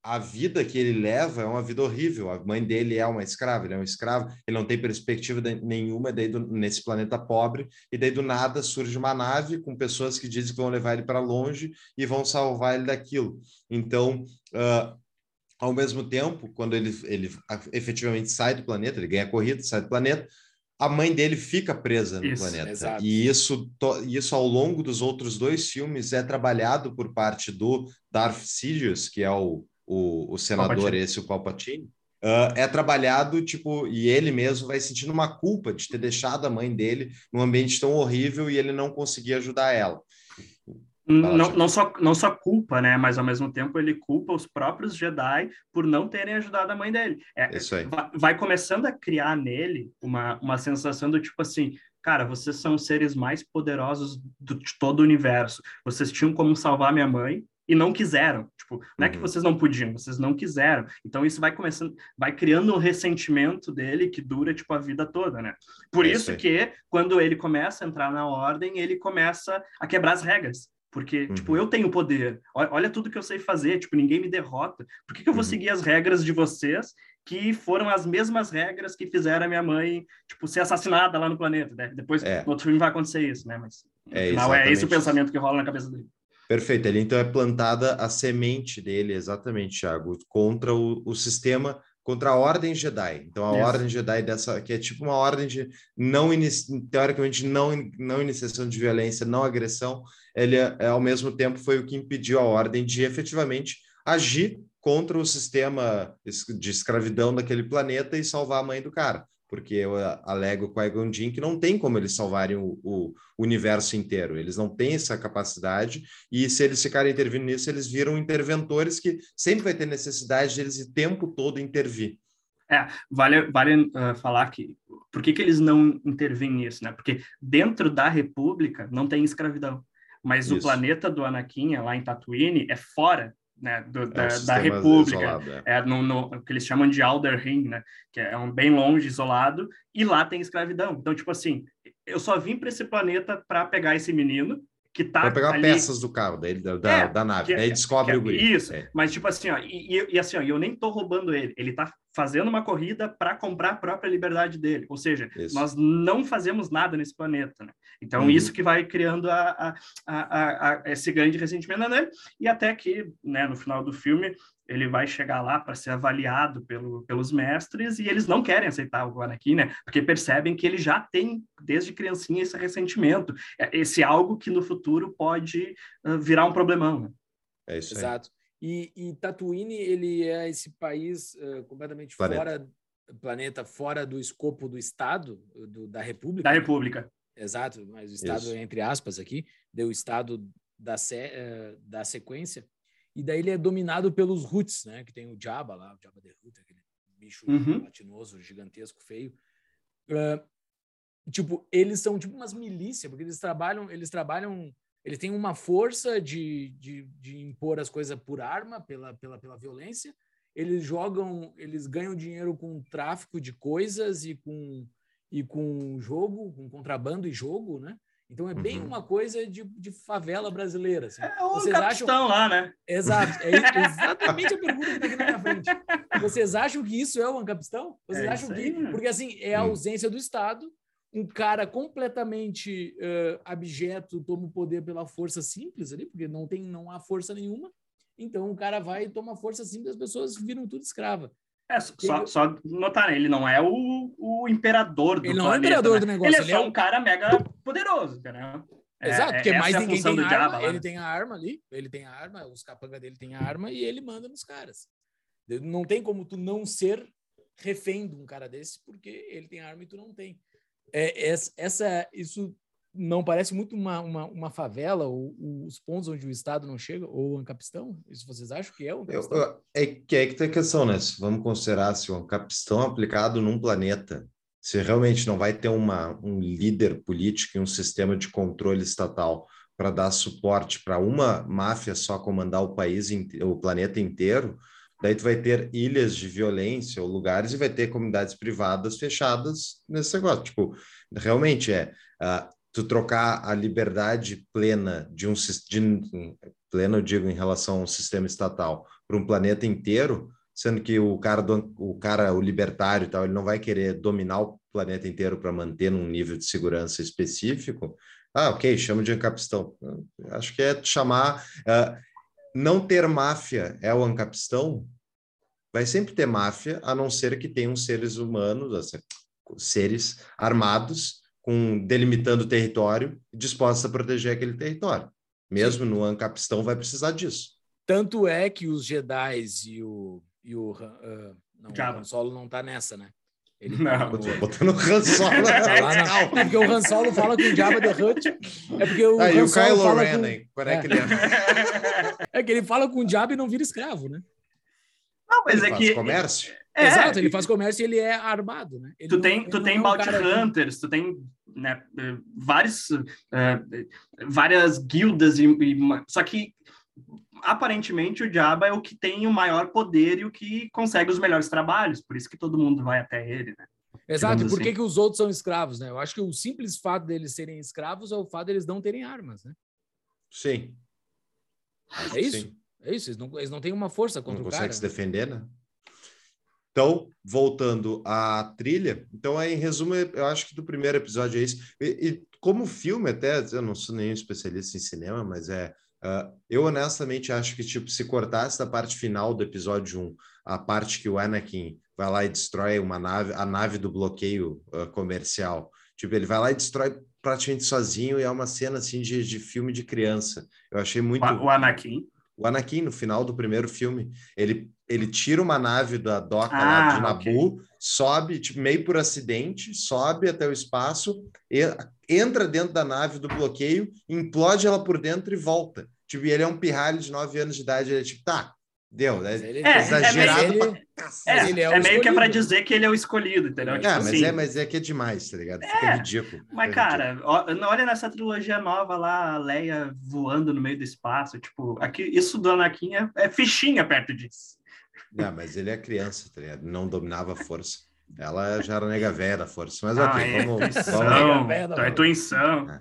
a vida que ele leva é uma vida horrível. A mãe dele é uma escrava, ele é um escravo, ele não tem perspectiva nenhuma daí do, nesse planeta pobre, e daí do nada surge uma nave com pessoas que dizem que vão levar ele para longe e vão salvar ele daquilo. Então, uh, ao mesmo tempo, quando ele, ele efetivamente sai do planeta, ele ganha a corrida, sai do planeta, a mãe dele fica presa no isso, planeta. Exato. E isso, isso, ao longo dos outros dois filmes, é trabalhado por parte do Darth Sidious, que é o o, o senador Palpatine. esse, o Palpatine, uh, é trabalhado, tipo, e ele mesmo vai sentindo uma culpa de ter deixado a mãe dele num ambiente tão horrível e ele não conseguir ajudar ela. Não, não, só, não só culpa, né? Mas ao mesmo tempo ele culpa os próprios Jedi por não terem ajudado a mãe dele. É, Isso aí. Vai, vai, começando a criar nele uma, uma sensação do tipo assim, cara, vocês são os seres mais poderosos do, de todo o universo. Vocês tinham como salvar minha mãe, e não quiseram. Tipo, não é que uhum. vocês não podiam, vocês não quiseram. Então isso vai começando, vai criando um ressentimento dele que dura tipo a vida toda, né? Por é isso, isso que quando ele começa a entrar na ordem, ele começa a quebrar as regras. Porque, tipo, uhum. tipo, eu tenho poder. Olha tudo que eu sei fazer. Tipo, ninguém me derrota. Por que, que eu vou uhum. seguir as regras de vocês que foram as mesmas regras que fizeram a minha mãe, tipo, ser assassinada lá no planeta, né? Depois, é. no outro filme vai acontecer isso, né? Mas, no é, final, é esse o pensamento que rola na cabeça dele. Perfeito. Ele então é plantada a semente dele, exatamente, Thiago, contra o, o sistema, contra a ordem Jedi. Então a Isso. ordem Jedi dessa que é tipo uma ordem de não teoricamente não não iniciação de violência, não agressão. Ele é, é, ao mesmo tempo foi o que impediu a ordem de efetivamente agir contra o sistema de escravidão daquele planeta e salvar a mãe do cara porque eu alego com a Egon que não tem como eles salvarem o, o, universo inteiro, eles não têm essa capacidade, e se eles ficarem intervindo nisso, eles viram interventores que sempre vai ter necessidade deles o tempo todo intervir. É, vale, vale uh, falar que por que, que eles não intervêm nisso, né? Porque dentro da República não tem escravidão, mas Isso. o planeta do Anakin, lá em Tatooine, é fora né, do, é da, da, República, isolado, é. é no, no, que eles chamam de Alder Ring, né, que é um bem longe, isolado, e lá tem escravidão. Então, tipo assim, eu só vim para esse planeta para pegar esse menino que tá para pegar ali... peças do carro da, da, é, da nave, que, aí descobre que, o guri. Isso, é. mas tipo assim, ó, e, e, assim, ó, eu nem tô roubando ele, ele tá fazendo uma corrida para comprar a própria liberdade dele, ou seja, isso. nós não fazemos nada nesse planeta, né? Então uhum. isso que vai criando a, a, a, a, esse grande ressentimento nele, e até que, né, no final do filme, ele vai chegar lá para ser avaliado pelo, pelos mestres e eles não querem aceitar o Anakin, né? Porque percebem que ele já tem, desde criancinha, esse ressentimento, é, esse algo que no futuro pode uh, virar um problemão. Né? É isso aí. Exato. E, e Tatooine, ele é esse país uh, completamente planeta. fora planeta fora do escopo do Estado, do, da República. Da República. Exato, mas o Estado, Isso. entre aspas, aqui, deu o Estado da, se, uh, da sequência e daí ele é dominado pelos Roots, né? Que tem o Jabba lá, o Jabba the Hutt, aquele bicho uhum. latinoso, gigantesco, feio. Uh, tipo, eles são tipo umas milícias, porque eles trabalham, eles trabalham, Eles têm uma força de, de, de impor as coisas por arma, pela, pela, pela violência. Eles jogam, eles ganham dinheiro com tráfico de coisas e com, e com jogo, com contrabando e jogo, né? Então é bem Uhum. uma coisa de, de favela brasileira. Assim. É o Vocês capitão lá, né? Exato, é *laughs* exatamente a pergunta que está aqui na minha frente. Vocês acham que isso é o Ancapistão? Vocês É acham que. aí, né? Porque assim, é a Hum. ausência do Estado, um cara completamente eh, abjeto toma o poder pela força simples ali, porque não tem, não há força nenhuma. Então o cara vai e toma força simples, as pessoas viram tudo escrava. É, só, só notar, né? ele não é o, o imperador do Ele não é o imperador né? do negócio, Ele é ele só é o- um cara mega poderoso, entendeu? É- Exato, é- porque essa mais é ninguém tem arma, Jabba lá, ele né? tem a arma ali, ele tem a arma, os capangas dele tem a arma e ele manda nos caras. Não tem como tu não ser refém de um cara desse, porque ele tem arma e tu não tem. É, essa, essa- isso não parece muito uma, uma, uma favela, ou, os pontos onde o Estado não chega, ou o Ancapistão? Isso vocês acham que é o Ancapistão? eu- é que é que tem a questão, né? Se vamos considerar se o capistão aplicado num planeta, se realmente não vai ter uma, um líder político e um sistema de controle estatal para dar suporte para uma máfia só comandar o país, o planeta inteiro, daí tu vai ter ilhas de violência ou lugares e vai ter comunidades privadas fechadas nesse negócio. Tipo, realmente é ah, tu trocar a liberdade plena de um sis- de, plena, eu digo, em relação ao sistema estatal para um planeta inteiro, sendo que o cara, o cara, o libertário e tal, ele não vai querer dominar o planeta inteiro para manter num nível de segurança específico. Ah, ok, chama de ancapistão. Acho que é chamar. ah, não ter máfia é o ancapistão? Vai sempre ter máfia, a não ser que tenham seres humanos, assim, seres armados, com delimitando o território, dispostos a proteger aquele território. Mesmo no ancapistão vai precisar disso. Tanto é que os Jedi e o, e o Han- ah, não, o. Han Solo não tá nessa, né? Ele Não. tá no- Botando o Han *laughs* Solo. Tá lá na- É porque o Han Solo fala com o Jabba the Hutt. É porque o Aí Han o Solo Kylo fala Ren, com... quando é É. que ele é? *laughs* É que ele fala com o Jabba e não vira escravo, né? Não, mas Ele é faz que. comércio? É, Exato, ele faz comércio e ele é armado, né? Ele Tu não- tem, ele tu não tem é um bounty que- hunters, tu tem né, eh, vários, eh, várias guildas, e, e só que aparentemente o Jabba é o que tem o maior poder e o que consegue os melhores trabalhos, por isso que todo mundo vai até ele, né? Exato, e por que, assim. que os outros são escravos, né? Eu acho que o simples fato deles serem escravos é o fato deles não terem armas, né? Sim. É isso? sim. É isso, eles não, eles não têm uma força contra Não o consegue cara. se defender, né? Então, voltando à trilha, então, aí, em resumo, eu acho que do primeiro episódio é isso. E, e como filme, até, eu não sou nenhum especialista em cinema, mas é. ah, eu honestamente acho que, tipo, se cortasse da parte final do episódio 1, a parte que o Anakin vai lá e destrói uma nave, a nave do bloqueio ah, comercial. Tipo, ele vai lá e destrói praticamente sozinho, e é uma cena assim de, de filme de criança. Eu achei muito. O Anakin. O Anakin, no final do primeiro filme, ele, ele tira uma nave da doca Ah, lá de. Nabu, sobe, tipo, meio por acidente, sobe até o espaço, e, entra dentro da nave do bloqueio, implode ela por dentro e volta. Tipo, e ele é um pirralho de 9 anos de idade, ele é tipo, tá, deu, né? Ele- É, exagerado ele- pra É, ele é é meio que é para escolhido. dizer que ele é o escolhido, entendeu? É, Tipo Ah, mas, assim. é, mas é que é demais, tá ligado? Fica É, ridículo. Mas, Fica cara, ó, olha nessa trilogia nova lá, a Leia voando no meio do espaço, tipo, aqui, isso do Anakin é, é fichinha perto disso. Não, mas ele é criança, tá ligado? Não dominava a força. Ela já era nega velha da força. Mas Ah, ok, é, vamos, vamos, Velha da tua força. intuição. Tá.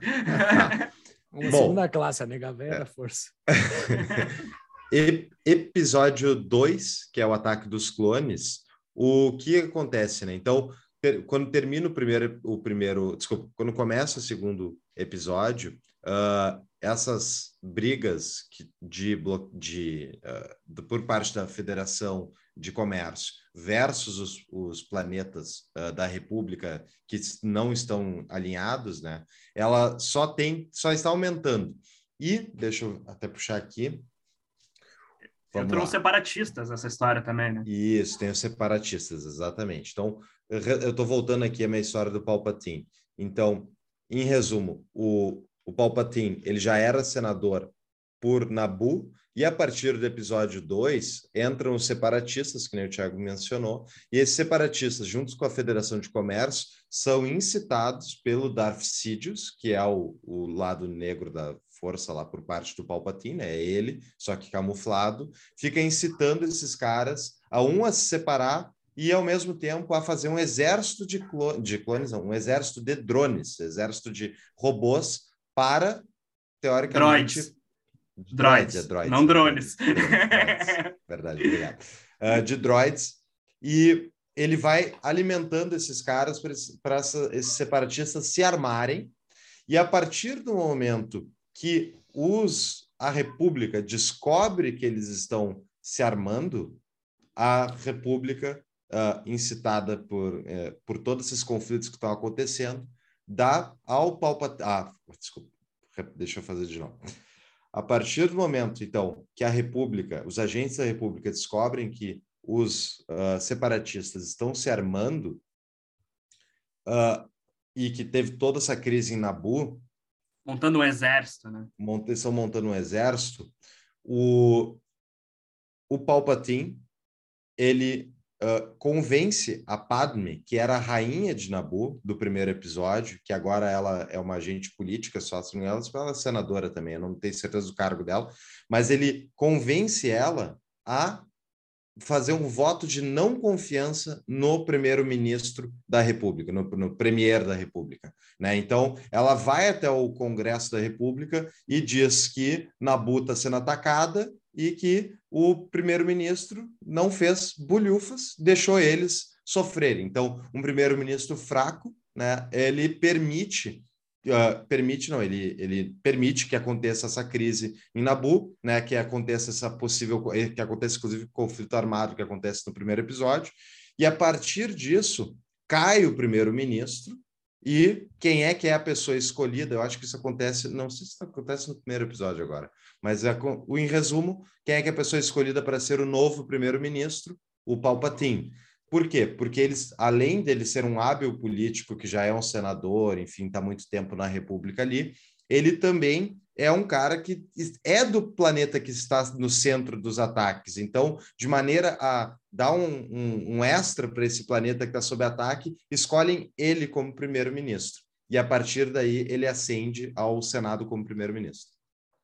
Uma *laughs* Bom. segunda classe, a nega velha da força. *laughs* Episódio 2, que é o ataque dos clones, o que acontece, né? Então, ter- quando termina o primeiro, o primeiro, desculpa, quando começa o segundo episódio, ah, essas brigas que, de, de, ah, do- por parte da Federação de Comércio versus os, os planetas ah, da República que não estão alinhados, né? Ela só tem, só está aumentando. E deixa eu até puxar aqui. Vamos Entrou lá. os separatistas nessa história também, né? Isso, tem os separatistas, exatamente. Então, eu estou voltando aqui à minha história do Palpatine. Então, em resumo, o, o Palpatine ele já era senador por Nabu, e a partir do episódio 2, entram os separatistas, que nem o Thiago mencionou, e esses separatistas, juntos com a Federação de Comércio, são incitados pelo Darth Sidious, que é o, o lado negro da força lá por parte do Palpatine, é ele, só que camuflado, fica incitando esses caras a um a se separar e ao mesmo tempo a fazer um exército de, clo de clones, não, um exército de drones, exército de robôs para teoricamente droids, droids, é droids não drones. droids. Verdade, obrigado. Uh, de droids e ele vai alimentando esses caras para esses separatistas se armarem e a partir do momento que os a República descobre que eles estão se armando, a República, uh, incitada por, uh, por todos esses conflitos que estão acontecendo, dá ao Palpatine. Ah, desculpa, deixa eu fazer de novo. A partir do momento, então, que a República, os agentes da República descobrem que os uh, separatistas estão se armando uh, e que teve toda essa crise em Nabu, montando um exército, né? Mont estão montando um exército. O, o Palpatine, ele uh, convence a Padme, que era a rainha de Nabu do primeiro episódio, que agora ela é uma agente política, só se não ela, ela é senadora também, eu não tenho certeza do cargo dela, mas ele convence ela a fazer um voto de não confiança no primeiro-ministro da República, no, no premier da República. Né? Então, ela vai até o Congresso da República e diz que Nabu está sendo atacada e que o primeiro-ministro não fez bolhufas, deixou eles sofrerem. Então, um primeiro-ministro fraco, né, ele permite uh, permite, não, ele, ele permite que aconteça essa crise em Nabu, né, que aconteça essa possível, que aconteça inclusive conflito armado que acontece no primeiro episódio, e a partir disso cai o primeiro-ministro e quem é que é a pessoa escolhida? Eu acho que isso acontece, não sei se acontece no primeiro episódio agora, mas é, em resumo, quem é que é a pessoa escolhida para ser o novo primeiro-ministro? O Palpatine. Por quê? Porque eles, além dele ser um hábil político que já é um senador, enfim, está muito tempo na República ali, ele também é um cara que é do planeta que está no centro dos ataques. Então, de maneira a dar um, um, um extra para esse planeta que está sob ataque, escolhem ele como primeiro-ministro. E a partir daí ele ascende ao Senado como primeiro-ministro.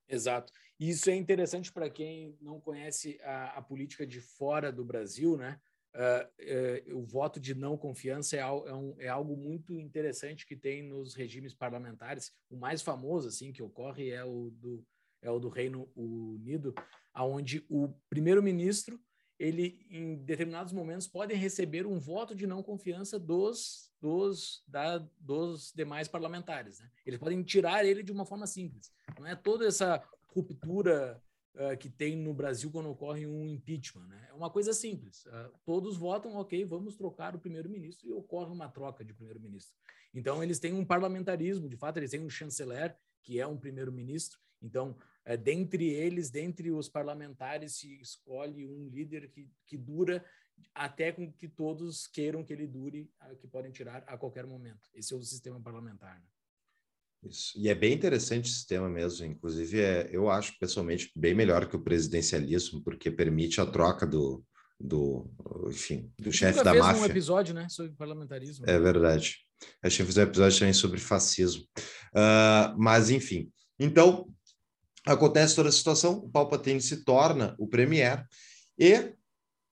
Exato. Isso é interessante para quem não conhece a, a política de fora do Brasil, né? O voto de não confiança é, é, um, é, algo muito interessante que tem nos regimes parlamentares. O mais famoso, assim, que ocorre é o do, é o do Reino Unido, aonde o primeiro-ministro ele em determinados momentos pode receber um voto de não confiança dos dos, da, dos demais parlamentares. Né? Eles podem tirar ele de uma forma simples. Não é toda essa ruptura uh, que tem no Brasil quando ocorre um impeachment. Né? É uma coisa simples. Uh, todos votam, ok, vamos trocar o primeiro-ministro e ocorre uma troca de primeiro-ministro. Então, eles têm um parlamentarismo, de fato, eles têm um chanceler, que é um primeiro-ministro. Então, uh, dentre eles, dentre os parlamentares, se escolhe um líder que, que dura até com que todos queiram que ele dure, que podem tirar a qualquer momento. Esse é o sistema parlamentar. Né? Isso. E é bem interessante esse tema mesmo. Inclusive, é, eu acho pessoalmente bem melhor que o presidencialismo, porque permite a troca do, do enfim, do chefe da máfia. um episódio, né, sobre parlamentarismo. É verdade. A gente fez um episódio também sobre fascismo. Uh, mas, enfim. Então, acontece toda a situação, o Palpatine se torna o premier e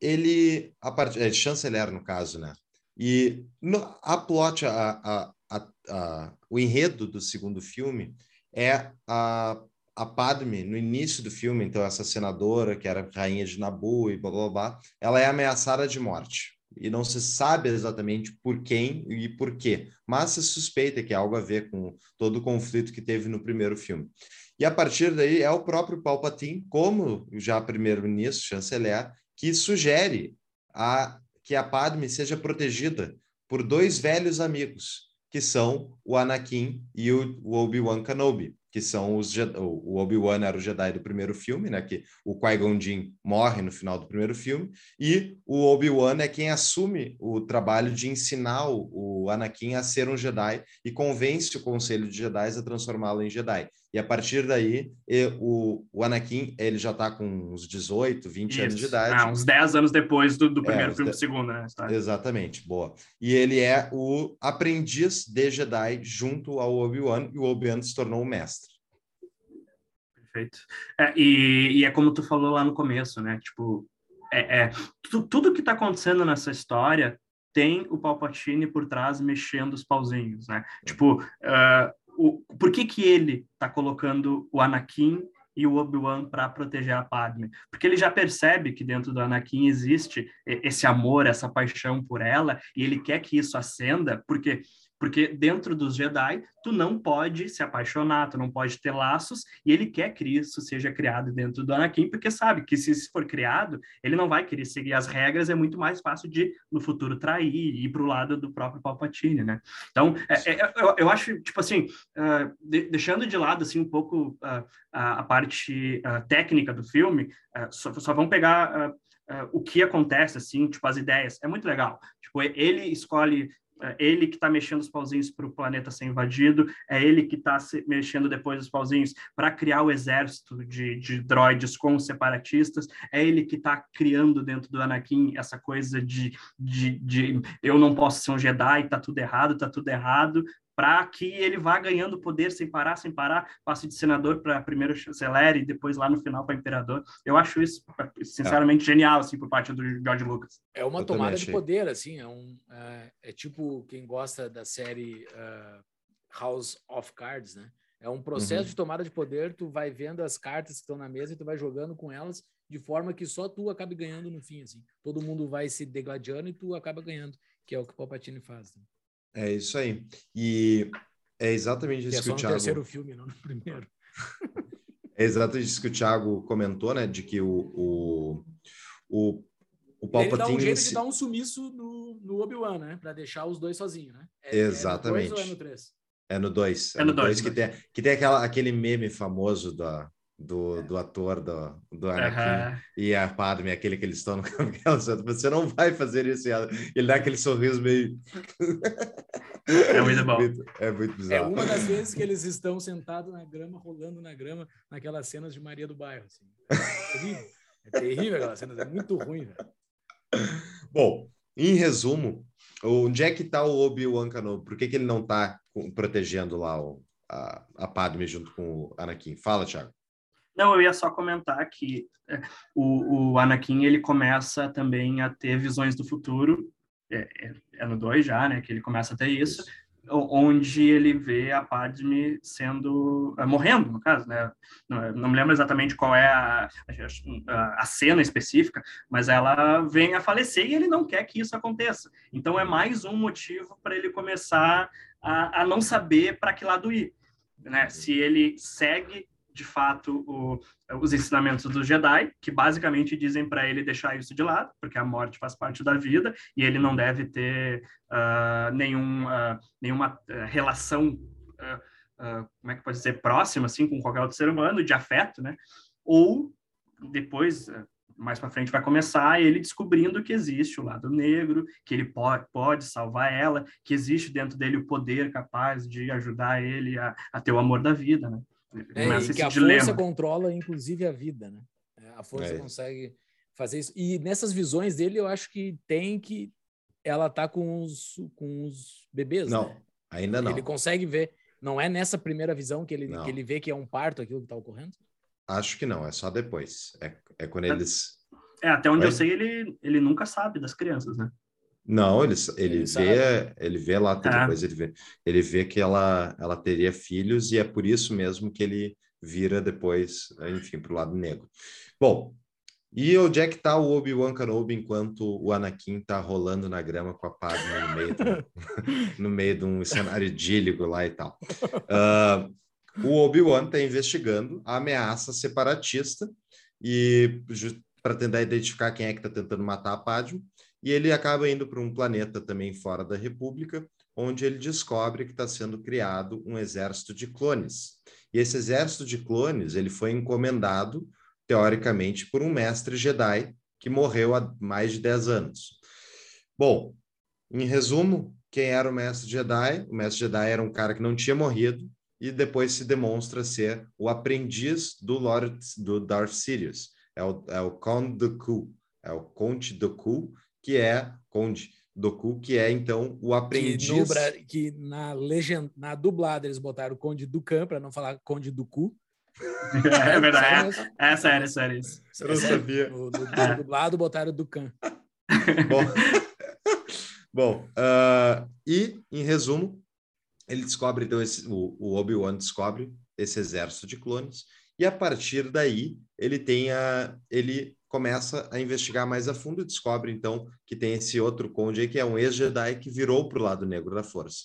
ele, a part... é chanceler no caso, né? E no, a plot, a, a, a, a, o enredo do segundo filme é a, a Padme, no início do filme, então essa senadora que era rainha de Nabu e blá blá blá, ela é ameaçada de morte. E não se sabe exatamente por quem e por quê, mas se suspeita que é algo a ver com todo o conflito que teve no primeiro filme. E a partir daí é o próprio Palpatine, como já primeiro-ministro, chanceler, que sugere a, que a Padme seja protegida por dois velhos amigos, que são o Anakin e o, Obi-Wan Kenobi. que são os o Obi-Wan era o Jedi do primeiro filme, né, que o Qui-Gon Jinn morre no final do primeiro filme, e o Obi-Wan é quem assume o trabalho de ensinar o, o Anakin a ser um Jedi e convence o Conselho de Jedi a transformá-lo em Jedi. E a partir daí, o, o Anakin, ele já está com uns 18, 20 Isso. anos de idade. Ah, uns 10 anos depois do, do é, primeiro é, filme, do segundo, né? Exatamente, boa. E ele é o aprendiz de Jedi junto ao Obi-Wan, e o Obi-Wan se tornou o mestre. Perfeito. É, e, e, é como tu falou lá no começo, né? Tipo, é, é tu, tudo que está acontecendo nessa história tem o Palpatine por trás mexendo os pauzinhos, né? Tipo, uh, o, por que que ele está colocando o Anakin e o Obi-Wan para proteger a Padme? Porque ele já percebe que dentro do Anakin existe esse amor, essa paixão por ela, e ele quer que isso acenda, porque porque dentro dos Jedi, tu não pode se apaixonar, tu não pode ter laços, e ele quer que isso seja criado dentro do Anakin, porque sabe que se isso for criado, ele não vai querer seguir as regras, é muito mais fácil de, no futuro, trair e ir para o lado do próprio Palpatine, né? Então, é, é, eu, eu, acho, tipo assim, uh, de, deixando de lado, assim, um pouco uh, a, a, parte uh, técnica do filme, só, só vamos pegar... o que acontece, assim, tipo, as ideias. É muito legal. Tipo, ele escolhe é ele que está mexendo os pauzinhos para o planeta ser invadido, é ele que está mexendo depois os pauzinhos para criar o exército de, de com os separatistas, é ele que está criando dentro do Anakin essa coisa de, de, de eu não posso ser um Jedi, tá tudo errado, tá tudo errado, para que ele vá ganhando poder sem parar, sem parar, passe de senador para primeiro chanceler e depois lá no final para imperador. Eu acho isso, sinceramente, é. genial, assim, por parte do George Lucas. É uma Eu tomada de poder, assim, é, um, é, é, tipo quem gosta da série uh, House of Cards, né? É um processo uhum. de tomada de poder, tu vai vendo as cartas que estão na mesa e tu vai jogando com elas de forma que só tu acabe ganhando no fim, assim. Todo mundo vai se degladiando e tu acaba ganhando, que é o que o Palpatine faz. Né? É isso aí. E é exatamente isso que, é que o Thiago. terceiro filme, não no primeiro. *laughs* é exatamente isso que o Thiago comentou, né? De que o, o, o, o Palpatine. Ele dá um jeito de dar um sumiço no, no Obi-Wan, né? Para deixar os dois sozinhos, né? É, exatamente. É no 2 ou é no 3? É no 2. É no 2 que, tem, que tem aquela, aquele meme famoso da, do, é. do ator do, do Anakin uhum. e a Padme, aquele que eles estão no *laughs* campo, você não vai fazer isso. E ele dá aquele sorriso meio. É muito bom. *laughs* É muito bizarro. É uma das vezes que eles estão sentados na grama, rolando na grama, naquelas cenas de Maria do Bairro. Assim. É terrível. É terrível aquelas cenas, é muito ruim. Velho. Bom, em resumo, onde é que está o Obi-Wan Kenobi? Por que, que ele não está protegendo lá o, a, a Padme junto com o Anakin? Fala, Thiago. Não, eu ia só comentar que é, o, o Anakin ele começa também a ter visões do futuro, é, é, é no 2 já, né, que ele começa a ter isso, isso, onde ele vê a Padme sendo, é, morrendo, no caso, né, não, não, me lembro exatamente qual é a, a, a cena específica, mas ela vem a falecer e ele não quer que isso aconteça. Então é mais um motivo para ele começar a, a não saber para que lado ir. Né? Se ele segue de fato o, os ensinamentos do Jedi, que basicamente dizem para ele deixar isso de lado, porque a morte faz parte da vida e ele não deve ter uh, nenhum, uh, nenhuma uh, relação, como é que pode dizer, próxima assim com qualquer outro ser humano, de afeto, né? Ou depois mais para frente vai começar ele descobrindo que existe o lado negro, que ele pode, pode salvar ela, que existe dentro dele o poder capaz de ajudar ele a, a ter o amor da vida, né? É, e que a dilema. força controla, inclusive, a vida, né? É, a força é. consegue fazer isso. E nessas visões dele, eu acho que tem que ela tá com os, com os bebês, Não, né? ainda não. Ele consegue ver. Não é nessa primeira visão que ele, que ele vê que é um parto aquilo que está ocorrendo? Acho que não, é só depois. É, é quando é. eles. É, até onde Vai... eu sei, ele, ele nunca sabe das crianças, né? Não, ele, ele, ele vê, ele vê lá, é. depois ele vê, ele vê que ela, ela teria filhos e é por isso mesmo que ele vira depois, enfim, para o lado negro. Bom, e onde é que está o Obi-Wan Kenobi enquanto o Anakin está rolando na grama com a Padme no meio, do, *laughs* no meio de um cenário idílico lá e tal? Uh, o Obi-Wan está investigando a ameaça separatista e para tentar identificar quem é que está tentando matar a Padme e ele acaba indo para um planeta também fora da República, onde ele descobre que está sendo criado um exército de clones. E esse exército de clones, ele foi encomendado, teoricamente, por um mestre Jedi que morreu há mais de 10 anos. Bom, em resumo, quem era o mestre Jedi? O mestre Jedi era um cara que não tinha morrido e depois se demonstra ser o aprendiz do Lord do Darth Sidious. É o, é o Conde Dooku, é o Conde Dooku, que é Conde Doku, que é então o aprendiz. Que, no, que na, legend, na dublada eles botaram o Conde Dukan para não falar Conde Duku. *laughs* É verdade, é, é sério, é sério isso. Eu não sabia. No, no, no dublado botaram Dukan. *laughs* Bom, bom uh, e em resumo, ele descobre, então, esse, o, o Obi-Wan descobre esse exército de clones, e a partir daí ele tem a, ele começa a investigar mais a fundo e descobre, então, que tem esse outro conde aí, que é um ex-Jedi que virou para o lado negro da força.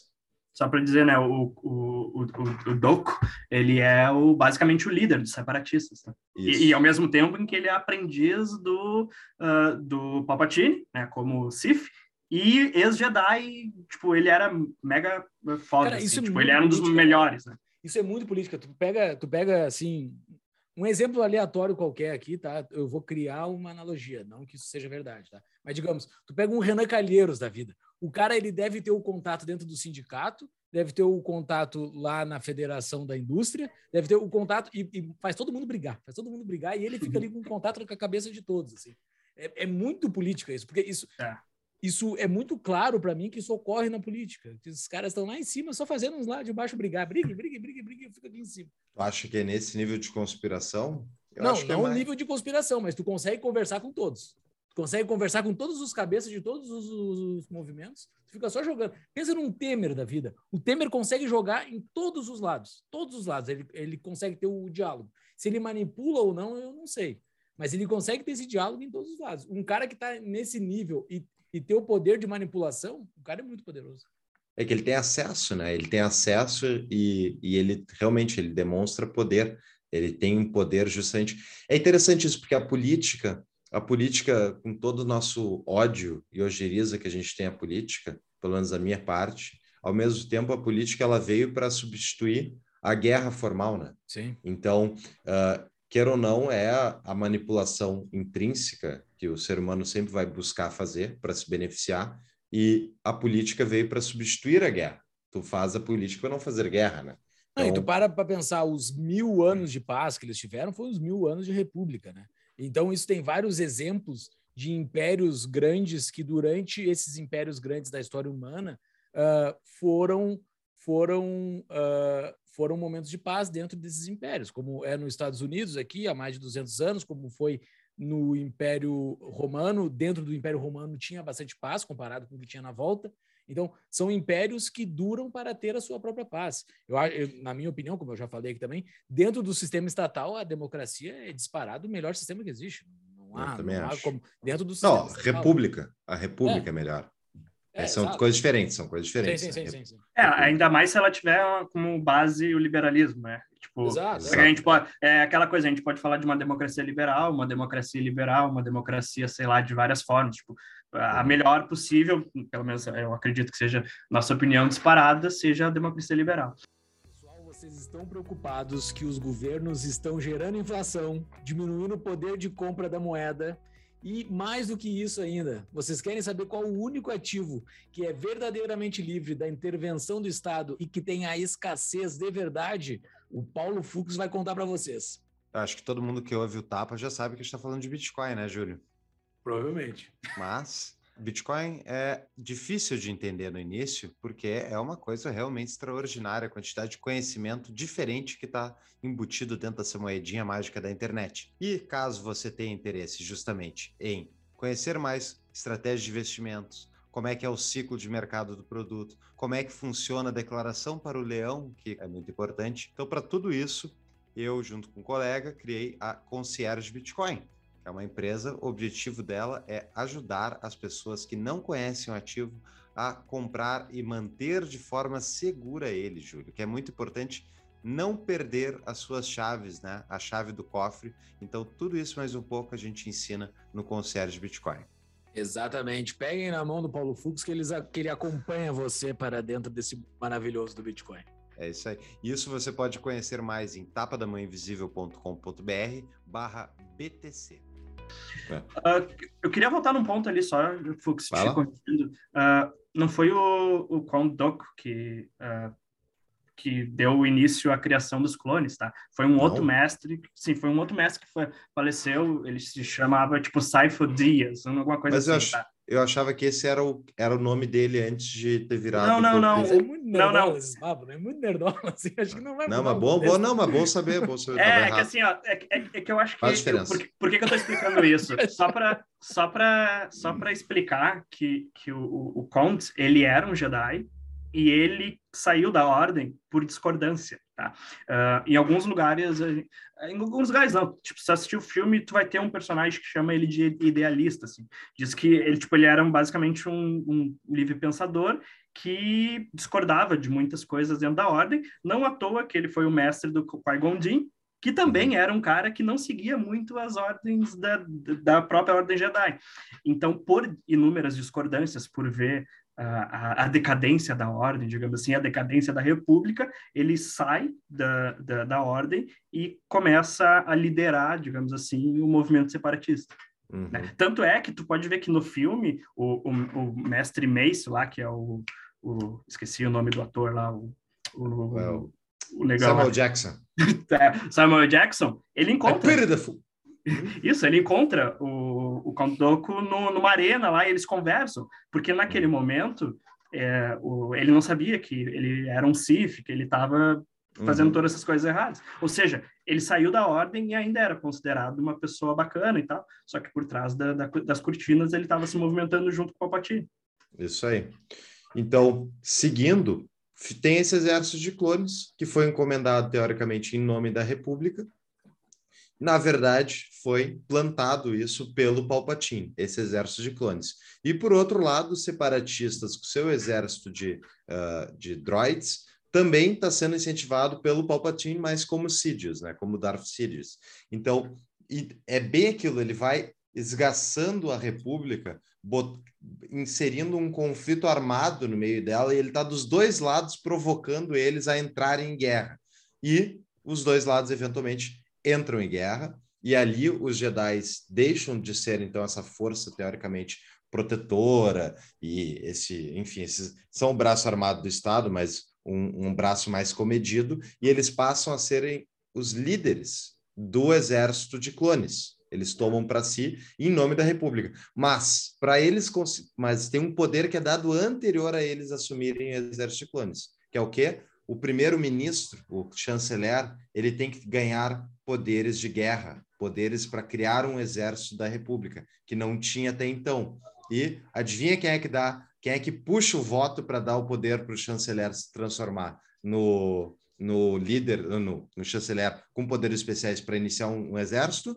Só para dizer, né, o, o, o, o Doku, ele é o, basicamente o líder dos separatistas, tá? e, e, ao mesmo tempo em que ele é aprendiz do, uh, do Palpatine, né, como Sith, e ex-Jedi, tipo, ele era mega foda, Cara, assim, é tipo, ele era um dos política. melhores, né? Isso é muito política. Tu pega, tu pega assim, um exemplo aleatório qualquer aqui, tá? Eu vou criar uma analogia, não que isso seja verdade, tá? Mas digamos, tu pega um Renan Calheiros da vida. O cara ele deve ter o contato dentro do sindicato, deve ter o contato lá na Federação da Indústria, deve ter o contato e, e faz todo mundo brigar, faz todo mundo brigar e ele fica ali com contato com a cabeça de todos, assim. É, é muito política isso, porque isso é isso é muito claro para mim que isso ocorre na política. Que os caras estão lá em cima só fazendo uns lá de baixo brigar. Brigue, brigue, brigue, brigue, eu fico aqui em cima. Tu acha que é nesse nível de conspiração? Eu não, não é mais... nível de conspiração, mas tu consegue conversar com todos. Tu consegue conversar com todos os cabeças de todos os, os, os movimentos. Tu fica só jogando. Pensa num Temer da vida. O Temer consegue jogar em todos os lados. Todos os lados. Ele, ele consegue ter o diálogo. Se ele manipula ou não, eu não sei. Mas ele consegue ter esse diálogo em todos os lados. Um cara que está nesse nível e e ter o poder de manipulação, o cara é muito poderoso. É que ele tem acesso, né? Ele tem acesso e, e ele realmente ele demonstra poder. Ele tem um poder justamente. É interessante isso porque a política, a política com todo o nosso ódio e ojeriza que a gente tem a política, pelo menos a minha parte, ao mesmo tempo a política ela veio para substituir a guerra formal, né? Sim. Então, uh, quer ou não, é a, a manipulação intrínseca que o ser humano sempre vai buscar fazer para se beneficiar, e a política veio para substituir a guerra. Tu faz a política para não fazer guerra, né? Então... Não, e tu então para para pensar, os mil anos de paz que eles tiveram foram os mil anos de república, né? Então, isso tem vários exemplos de impérios grandes que, durante esses impérios grandes da história humana, uh, foram, foram, uh, foram momentos de paz dentro desses impérios, como é nos Estados Unidos aqui há mais de 200 anos, como foi no Império Romano, dentro do Império Romano tinha bastante paz comparado com o que tinha na volta. Então, são impérios que duram para ter a sua própria paz. Eu, eu, na minha opinião, como eu já falei aqui também, dentro do sistema estatal, a democracia é disparado o melhor sistema que existe. Não há, não há como, dentro do sistema Não, estatal, república. A república é, é melhor. É, são exato. coisas diferentes, são coisas diferentes. Sim, sim, né? sim, sim, É, ainda mais se ela tiver como base o liberalismo, né? Tipo, exato, a gente pode, é aquela coisa, a gente pode falar de uma democracia liberal, uma democracia liberal, uma democracia, sei lá, de várias formas. Tipo, a uhum. melhor possível, pelo menos eu acredito que seja nossa opinião disparada, seja a democracia liberal. Pessoal, vocês estão preocupados que os governos estão gerando inflação, diminuindo o poder de compra da moeda e mais do que isso ainda, vocês querem saber qual o único ativo que é verdadeiramente livre da intervenção do Estado e que tem a escassez de verdade? O Paulo Fux vai contar para vocês. Acho que todo mundo que ouve o Tapa já sabe que a gente está falando de Bitcoin, né, Júlio? Provavelmente. Mas Bitcoin é difícil de entender no início, porque é uma coisa realmente extraordinária, a quantidade de conhecimento diferente que está embutido dentro dessa moedinha mágica da internet. E caso você tenha interesse justamente em conhecer mais estratégias de investimentos, como é que é o ciclo de mercado do produto, como é que funciona a declaração para o leão, que é muito importante. Então, para tudo isso, eu, junto com um colega, criei a Concierge Bitcoin é uma empresa, o objetivo dela é ajudar as pessoas que não conhecem o ativo a comprar e manter de forma segura ele, Júlio, que é muito importante não perder as suas chaves, né? A chave do cofre. Então, tudo isso mais um pouco a gente ensina no Concierge Bitcoin. Exatamente. Peguem na mão do Paulo Fux que, eles, que ele acompanha você para dentro desse maravilhoso do Bitcoin. É isso aí. Isso você pode conhecer mais em tapadamãeinvisível.com.br barra BTC. É. Uh, eu queria voltar num ponto ali só, Fux, uh, não foi o, o Count que, uh, que deu início à criação dos clones, tá? Foi um não. outro mestre, sim, foi um outro mestre que foi, faleceu, ele se chamava, tipo, Saifo Dias, alguma coisa Mas assim, tá? Eu achava que esse era o, era o nome dele antes de ter virado. Não, não, não. É muito nerdola não, não. esses papos, né? Muito nerdola, assim. Acho que não vai Não, mas bom, bom, não, mas bom saber, bom saber. É, é que assim, ó, é, é, é, que eu acho que. Faz diferença. Eu, por, por que, que eu tô explicando isso? *laughs* só para só para só para explicar que, que o, o, o Count, ele era um Jedi e ele saiu da ordem por discordância, tá? Uh, em alguns lugares, em alguns lugares não, tipo, se assistir o filme, tu vai ter um personagem que chama ele de idealista, assim. Diz que ele, tipo, ele era basicamente um, um livre pensador que discordava de muitas coisas dentro da ordem, não à toa que ele foi o mestre do Qui-Gon Jinn, que também uhum. era um cara que não seguia muito as ordens da, da própria Ordem Jedi. Então, por inúmeras discordâncias, por ver a, a, decadência da ordem, digamos assim, a decadência da república, ele sai da, da, da, ordem e começa a liderar, digamos assim, o movimento separatista. Uhum. Né? Tanto é que tu pode ver que no filme, o, o, o mestre Mace lá, que é o, o, Esqueci o nome do ator lá, o... o, well, o legal Samuel lá. Jackson. *laughs* é, Samuel Jackson, ele encontra... Isso, ele encontra o, o Count Dooku no, numa arena lá e eles conversam, porque naquele momento é, o, ele não sabia que ele era um Sith, que ele estava fazendo uhum. todas essas coisas erradas. Ou seja, ele saiu da ordem e ainda era considerado uma pessoa bacana e tal, só que por trás da, da, das cortinas ele estava se movimentando junto com o Palpatine. Isso aí. Então, seguindo, tem esse exército de clones que foi encomendado teoricamente em nome da República, na verdade, foi plantado isso pelo Palpatine, esse exército de clones. E, por outro lado, os separatistas, com seu exército de, uh, de droids, também está sendo incentivado pelo Palpatine, mas como Sidious, né? como Darth Sidious. Então, é bem aquilo, ele vai esgaçando a República, bot... inserindo um conflito armado no meio dela, e ele está dos dois lados provocando eles a entrarem em guerra. E os dois lados, eventualmente, entram em guerra, e ali os Jedi deixam de ser, então, essa força teoricamente protetora, e esse, enfim, esses são o braço armado do Estado, mas um, um braço mais comedido, e eles passam a serem os líderes do exército de clones. Eles tomam para si em nome da República. Mas para eles, mas tem um poder que é dado anterior a eles assumirem o exército de clones, que é o quê? O primeiro-ministro, o chanceler, ele tem que ganhar poderes de guerra, poderes para criar um exército da República, que não tinha até então. E adivinha quem é que dá, quem é que puxa o voto para dar o poder para o chanceler se transformar no, no líder, no, no chanceler com poderes especiais para iniciar um, um exército?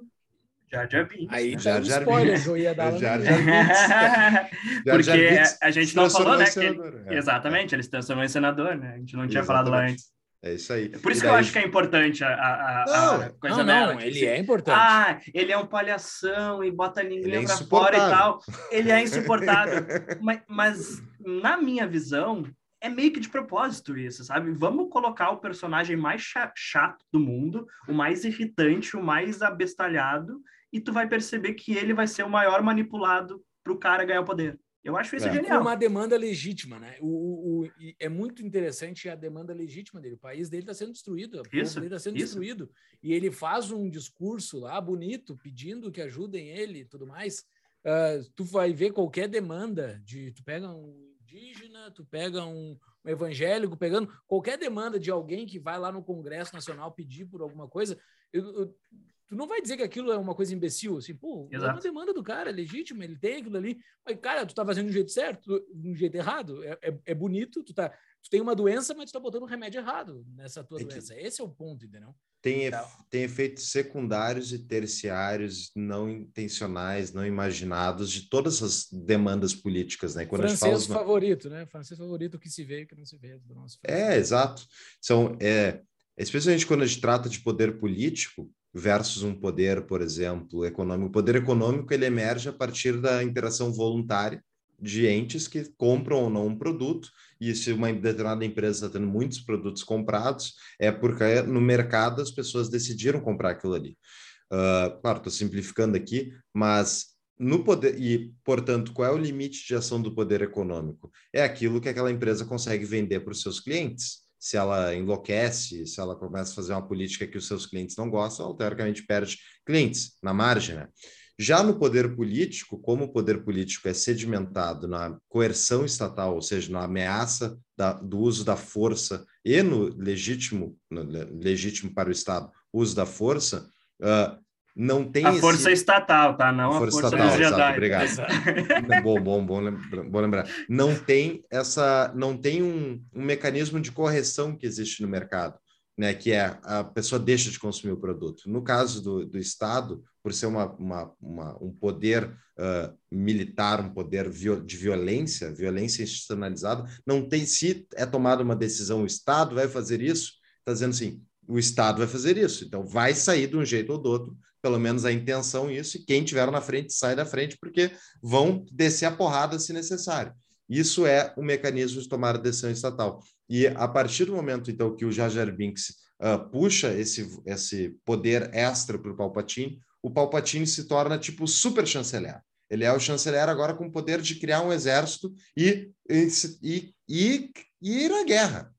Jar Jar Binks. Aí né? Jar Jar spoiler que eu ia dar Jar Jar Binks. *laughs* Porque a gente não falou, né? Que ele... é. Exatamente, ele se transformou em senador, né? A gente não tinha Exatamente. falado lá antes. É isso aí. Por isso e que daí... eu acho que é importante a, a, não, a coisa não, dela. Não, ele é importante. Ah, ele é um palhação e bota a linguinha é pra fora e tal. Ele é insuportável. *laughs* mas, mas, na minha visão, é meio que de propósito isso, sabe? Vamos colocar o personagem mais chato do mundo, o mais irritante, o mais abestalhado, e tu vai perceber que ele vai ser o maior manipulado pro cara ganhar o poder. Eu acho isso é. genial. Uma demanda legítima, né? O, o, é muito interessante a demanda legítima dele. O país dele está sendo destruído, o isso, povo dele está sendo isso. destruído. E ele faz um discurso lá bonito, pedindo que ajudem ele e tudo mais. Uh, tu vai ver qualquer demanda de. Tu pega um indígena, tu pega um, um evangélico, pegando qualquer demanda de alguém que vai lá no Congresso Nacional pedir por alguma coisa. Eu, eu, tu não vai dizer que aquilo é uma coisa imbecil, assim, pô, Exato. é uma demanda do cara, é legítimo, ele tem aquilo ali. Mas, cara, tu tá fazendo de um jeito certo, de um jeito errado. É, é, é, bonito, tu, tá, tu tem uma doença, mas tu tá botando um remédio errado nessa tua é doença. Esse é o ponto, entendeu? Tem, então, tem efeitos secundários e terciários não intencionais, não imaginados de todas as demandas políticas, né? Quando francês fala... favorito, né? Francês favorito, que se vê e que não se vê do nosso É, exato. São, é, especialmente quando a gente trata de poder político, versus um poder, por exemplo, econômico. O poder econômico ele emerge a partir da interação voluntária de entes que compram ou não um produto, e se uma determinada empresa está tendo muitos produtos comprados, é porque no mercado as pessoas decidiram comprar aquilo ali. Uh, claro, estou simplificando aqui, mas no poder e, portanto, qual é o limite de ação do poder econômico? É aquilo que aquela empresa consegue vender para os seus clientes. Se ela enlouquece, se ela começa a fazer uma política que os seus clientes não gostam, ela, teoricamente perde clientes na margem. Né? Já no poder político, como o poder político é sedimentado na coerção estatal, ou seja, na ameaça da, do uso da força e no legítimo, no legítimo para o Estado uso da força, uh, não tem a esse... força estatal, tá? Não a força, a força estatal, exato, obrigado. *laughs* bom, bom, bom, lembra, bom lembrar. Não tem essa, não tem um, um mecanismo de correção que existe no mercado, né? Que é a pessoa deixa de consumir o produto. No caso do, do Estado, por ser uma, uma, uma um poder uh, militar, um poder de violência, violência institucionalizada, não tem se é tomada uma decisão, o Estado vai fazer isso, está dizendo assim, o Estado vai fazer isso, então vai sair de um jeito ou do outro pelo menos a intenção isso, e quem tiver na frente sai da frente, porque vão descer a porrada se necessário. Isso é o mecanismo de tomar decisão estatal. E a partir do momento, então, que o Jar Jar Binks uh, puxa esse, esse poder extra para o Palpatine, o Palpatine se torna tipo super chanceler. Ele é o chanceler agora com o poder de criar um exército e, e, e, e ir à guerra.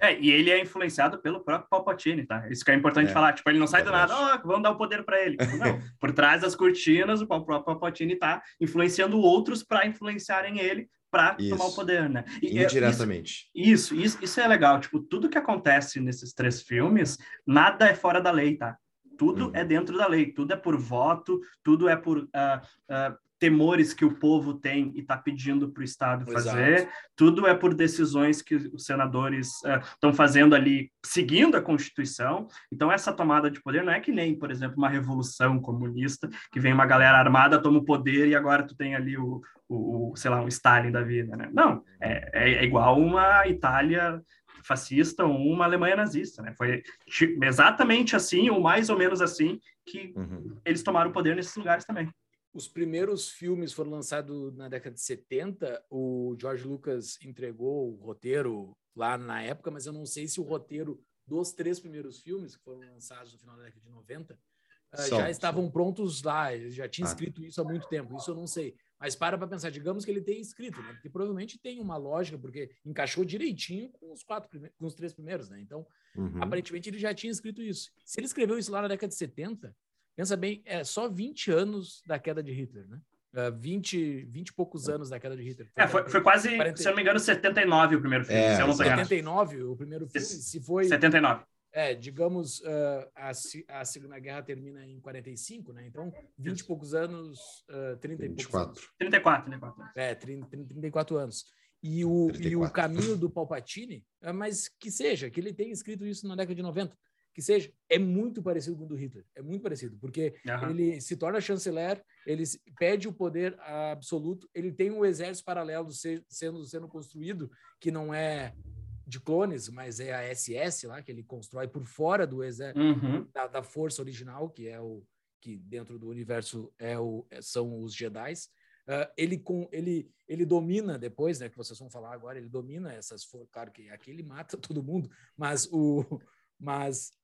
É, e ele é influenciado pelo próprio Palpatine, tá? Isso que é importante é, falar. Tipo, ele não sai do nada, oh, vamos dar o poder para ele. *laughs* Não, por trás das cortinas, o próprio Palpatine tá influenciando outros para influenciarem ele para tomar o poder, né? E, é, Indiretamente. Isso, isso, isso é legal. Tipo, tudo que acontece nesses três filmes, nada é fora da lei, tá? Tudo uhum. é dentro da lei, tudo é por voto, tudo é por uh, uh, temores que o povo tem e está pedindo para o Estado fazer, Exato. tudo é por decisões que os senadores estão uh, fazendo ali, seguindo a Constituição. Então, essa tomada de poder não é que nem, por exemplo, uma revolução comunista, que vem uma galera armada, toma o poder e agora tu tem ali o, o, o sei lá, um Stalin da vida, né? Não, é, é, é igual uma Itália fascista ou uma Alemanha nazista, né? Foi exatamente assim, ou mais ou menos assim, que uhum. eles tomaram o poder nesses lugares também os primeiros filmes foram lançados na década de 70. O George Lucas entregou o roteiro lá na época, mas eu não sei se o roteiro dos três primeiros filmes, que foram lançados no final da década de 90, ah, já estavam prontos lá. Ele já tinha ah. escrito isso há muito tempo. Isso eu não sei. Mas para para pensar, digamos que ele tenha escrito, né? Porque provavelmente tem uma lógica, porque encaixou direitinho com os quatro com os três primeiros, né? Então, uhum. aparentemente ele já tinha escrito isso. Se ele escreveu isso lá na década de 70, Pensa bem, é só 20 anos da queda de Hitler, né? Uh, 20, 20 e poucos anos da queda de Hitler. Foi, é, foi, foi quase, 40... se eu não me engano, 79 o primeiro filme, é, se eu não 79 o primeiro filme, se foi... 79. É, digamos, uh, a, a Segunda Guerra termina em 45, né? Então, 20 e poucos anos, uh, 30 e 24. poucos anos. 34, 34. É, 30, 34 anos. E o, e o caminho do Palpatine, é, mas que seja, que ele tenha escrito isso na década de 90 que seja, é muito parecido com o do Hitler. É muito parecido, porque uhum. ele se torna chanceler, ele pede o poder absoluto, ele tem um exército paralelo sendo, sendo construído, que não é de clones, mas é a SS lá, que ele constrói por fora do exército, uhum. da, da, força original, que é o que dentro do universo é o, são os Jedi. Uh, ele, com, ele, ele domina depois, né, que vocês vão falar agora, ele domina essas forças. Claro que aqui ele mata *laughs* todo mundo, mas o, mas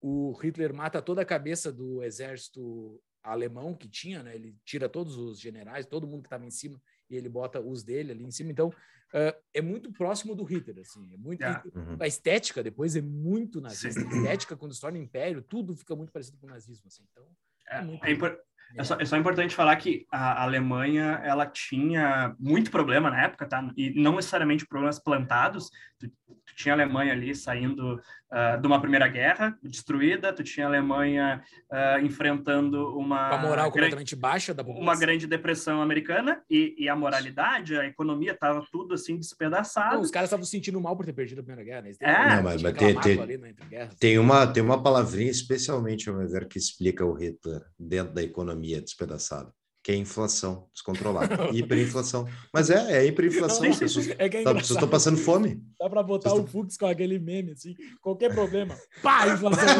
o Hitler mata toda a cabeça do exército alemão que tinha, né? Ele tira todos os generais, todo mundo que estava em cima e ele bota os dele ali em cima. Então uh, é muito próximo do Hitler, assim. É muito é. uhum. a estética depois é muito nazista. A estética quando se torna império, tudo fica muito parecido com o nazismo, assim. Então é, é, muito... é, impor... é, só, é só importante falar que a Alemanha ela tinha muito problema na época, tá? E não necessariamente problemas plantados. Tu, tu tinha a Alemanha ali saindo uh, de uma primeira guerra destruída, tu tinha a Alemanha uh, enfrentando uma a moral completamente baixa da população. uma grande depressão americana e, e a moralidade, a economia estava tudo assim despedaçado. Não, os caras estavam se sentindo mal por ter perdido a primeira guerra. Né? É, não, mas, mas tem, tem, tem, uma tem uma palavrinha especialmente ao meu ver que explica o Hitler dentro da economia despedaçada que é inflação descontrolada. *laughs* hiperinflação. Mas é, é hiperinflação. Não, as pessoas *laughs* é é tá, estão passando fome. Dá para botar o Fux com aquele meme, assim, qualquer problema. Pá, inflação. *laughs*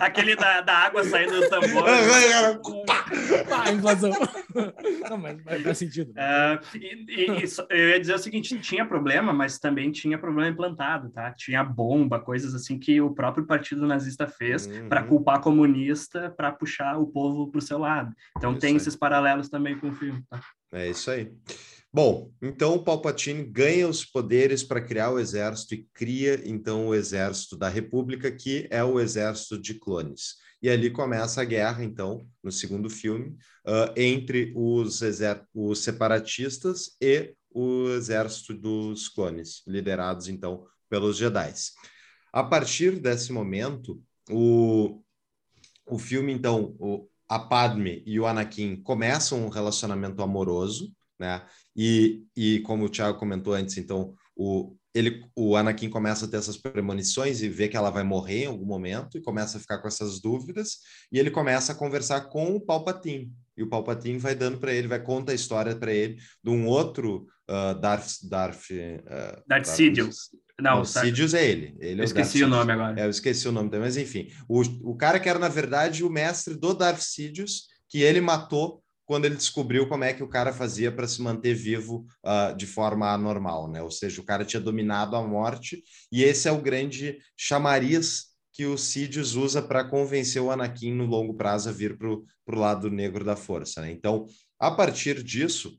Aquele da, da água saindo do tambor. Pá, inflação. *laughs* Não, mas, mas faz sentido. Uh, e, e, e, eu ia dizer o seguinte, tinha problema, mas também tinha problema implantado, tá? Tinha bomba, coisas assim que o próprio partido nazista fez uhum. para culpar comunista, para puxar o povo para o seu lado. Então isso tem aí. esses paralelos também com o filme, tá? É isso aí. Bom, então o Palpatine ganha os poderes para criar o exército e cria então o exército da República, que é o exército de clones. E ali começa a guerra, então, no segundo filme, uh, entre os, os separatistas e o exército dos clones, liderados então pelos Jedi. A partir desse momento, o, o filme, então, o, a Padme e o Anakin começam um relacionamento amoroso, né? E, e como o Thiago comentou antes, então o, ele, o Anakin começa a ter essas premonições e vê que ela vai morrer em algum momento e começa a ficar com essas dúvidas e ele começa a conversar com o Palpatine e o Palpatine vai dando para ele, vai contar a história para ele de um outro uh, Darth Darth uh, Darth Sidious. Não, o Sidious é ele. ele eu é esqueci o, o nome agora. É, eu esqueci o nome também, mas enfim, o, o cara que era na verdade o mestre do Darth Sidious que ele matou quando ele descobriu como é que o cara fazia para se manter vivo uh, de forma anormal, né? Ou seja, o cara tinha dominado a morte, e esse é o grande chamariz que o Sidious usa para convencer o Anakin no longo prazo a vir para o lado negro da força, né? Então, a partir disso,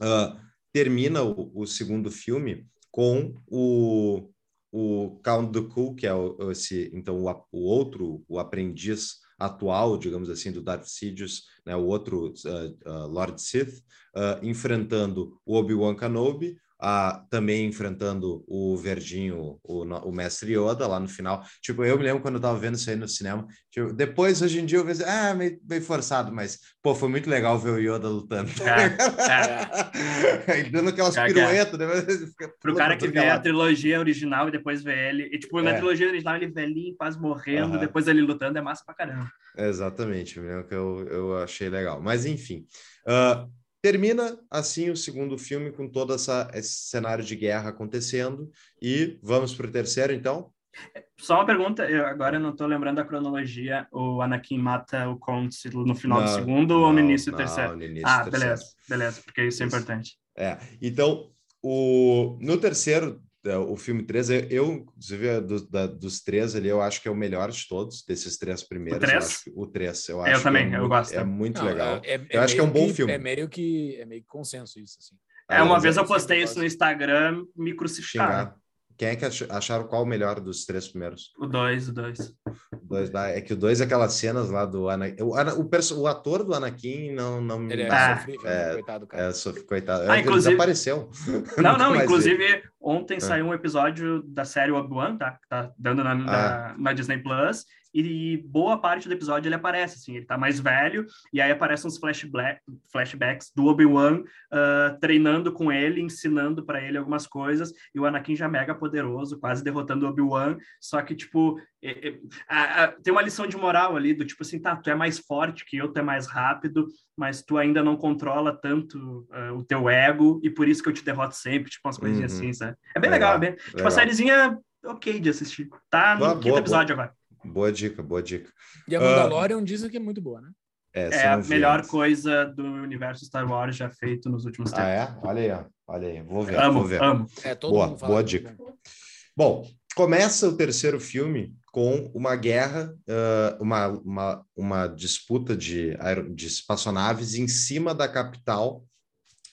uh, termina o, o, segundo filme com o, o Count Dooku, que é o, esse, então, o, o outro, o aprendiz atual, digamos assim, do Darth Sidious, né, o outro uh, uh, Lord Sith, uh, enfrentando o Obi-Wan Kenobi, ah, também enfrentando o Verdinho, o, o mestre Yoda, lá no final. Tipo, eu me lembro quando eu tava vendo isso aí no cinema. Tipo, depois, hoje em dia, eu vejo, ah, meio, meio forçado, mas, pô, foi muito legal ver o Yoda lutando. É, é. *laughs* dando aquelas é, piruetas. Né? Pro cara que vê a trilogia original e depois vê ele. E, tipo, na é. trilogia original, ele velhinho, quase morrendo, depois ele lutando, é massa pra caramba. Exatamente, que eu, eu achei legal. Mas, enfim. Uh, Termina assim o segundo filme com todo essa, esse cenário de guerra acontecendo e vamos para o terceiro então. Só uma pergunta, eu agora não estou lembrando a cronologia. O Anakin mata o Conte no final não, do segundo não, ou no início do terceiro? No início ah, do beleza, terceiro. beleza, porque isso é importante. É, então o, no terceiro é, o filme 3, eu, inclusive, é do, da, dos três ali, eu acho que é o melhor de todos, desses três primeiros. O 3? Eu o 3, eu acho. Eu também, é eu muito, gosto. É muito Não, legal. É, é eu acho que é um bom que, filme. É meio que, é meio que consenso isso, assim. É, uma vez eu postei isso no Instagram, me crucificaram. Quem é que acharam qual o melhor dos três primeiros? O dois, o dois. dois é que o dois é aquelas cenas lá do Anakin. O, o, o ator do Anakin não. não ele é, ah, sofrível, é, coitado, cara. É, coitado. Ah, inclusive... Ele desapareceu. Não, *laughs* não, inclusive, ontem é. saiu um episódio da série Obi-Wan, tá? tá dando na, ah. na, na Disney Plus, e boa parte do episódio ele aparece, assim, ele tá mais velho, e aí aparecem uns flashback, flashbacks do Obi-Wan uh, treinando com ele, ensinando para ele algumas coisas, e o Anakin já mega poderoso, quase derrotando o Obi-Wan, só que, tipo, é, é, a, a, tem uma lição de moral ali, do tipo assim, tá, tu é mais forte que eu, tu é mais rápido, mas tu ainda não controla tanto uh, o teu ego, e por isso que eu te derroto sempre, tipo, umas coisinhas uhum. assim, sabe? É bem legal, legal é bem, tipo, legal. uma sériezinha ok de assistir. Tá no boa, quinto boa, episódio boa. agora. Boa dica, boa dica. E a Mandalorian uh, dizem que é muito boa, né? É, é a melhor antes. coisa do universo Star Wars já feito nos últimos tempos. Ah, é? Olha aí, ó. olha aí. Vou ver, amo, vou ver. Amo. É, boa, boa dica. Bom, começa o terceiro filme com uma guerra, uh, uma, uma, uma disputa de, de espaçonaves em cima da capital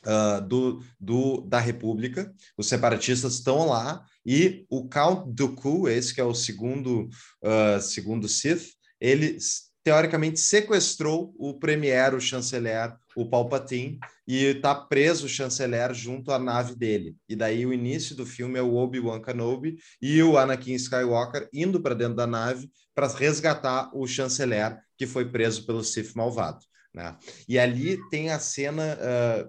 uh, do, do, da República. Os separatistas estão lá e o Count Dooku, esse que é o segundo, uh, segundo Sith, ele teoricamente sequestrou o premier, o chanceler, o Palpatine, e está preso o chanceler junto à nave dele. E daí o início do filme é o Obi-Wan Kenobi e o Anakin Skywalker indo para dentro da nave para resgatar o chanceler que foi preso pelo Sith malvado. Né? E ali tem a cena,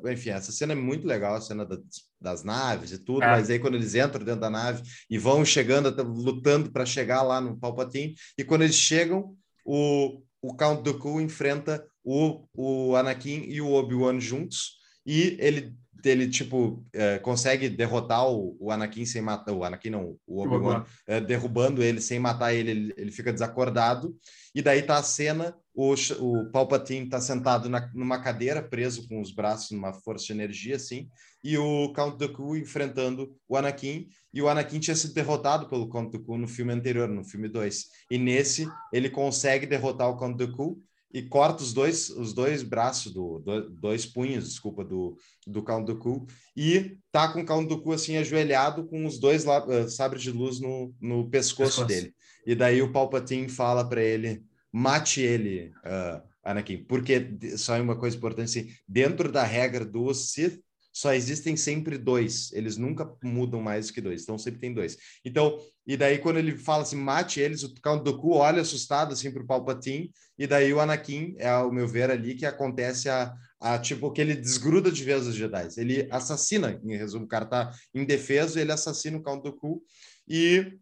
uh, enfim, essa cena é muito legal, a cena das, das naves e tudo, é. mas aí quando eles entram dentro da nave e vão chegando, lutando para chegar lá no Palpatine, e quando eles chegam, o, o Count Dooku enfrenta o, o Anakin e o Obi-Wan juntos, e ele ele tipo é, consegue derrotar o, o, Anakin sem matar o Anakin não, o Obi-Wan, é, derrubando ele sem matar ele, ele, ele, fica desacordado. E daí tá a cena, o, o Palpatine tá sentado na, numa cadeira, preso com os braços numa força de energia assim, e o Count Dooku enfrentando o Anakin, e o Anakin tinha sido derrotado pelo Count Dooku no filme anterior, no filme 2. E nesse ele consegue derrotar o Count Dooku e corta os dois, os dois braços, do, do dois punhos, desculpa, do, do Count Dooku, e tá com o Count Dooku assim ajoelhado com os dois uh, sabres de luz no, no pescoço, pescoço, dele. E daí o Palpatine fala para ele, mate ele, uh, Anakin, porque só uma coisa importante, assim, dentro da regra do Sith, só existem sempre dois, eles nunca mudam mais que dois, então sempre tem dois. Então, e daí quando ele fala assim, mate eles, o Count Dooku olha assustado assim pro Palpatine, e daí o Anakin, é ao meu ver ali, que acontece a, a tipo, que ele desgruda de vez os Jedi, ele assassina, em resumo, o cara tá indefeso, ele assassina o Count Dooku e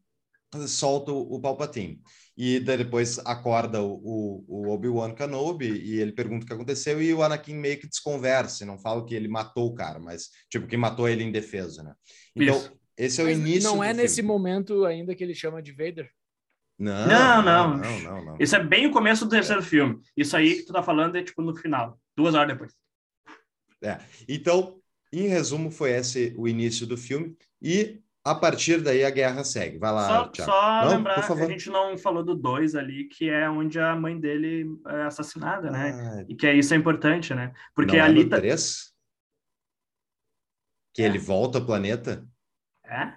solta o, o Palpatine e depois acorda o, o Obi-Wan Kenobi e ele pergunta o que aconteceu e o Anakin meio que desconversa, não fala que ele matou o cara, mas tipo que matou ele em defesa, né? Então, Isso. esse é o mas início Não é nesse momento ainda que ele chama de Vader? Não não não. não, não, não, Isso é bem o começo do terceiro é. filme. Isso aí que tu tá falando é tipo no final, duas horas depois. É. Então, em resumo, foi esse o início do filme e a partir daí a guerra segue. Vai lá, Só, Thiago. só não, lembrar que a gente não falou do 2 ali, que é onde a mãe dele é assassinada, né? Ah, e que é isso é importante, né? Porque não ali é no 3? Que é. ele volta ao planeta? É?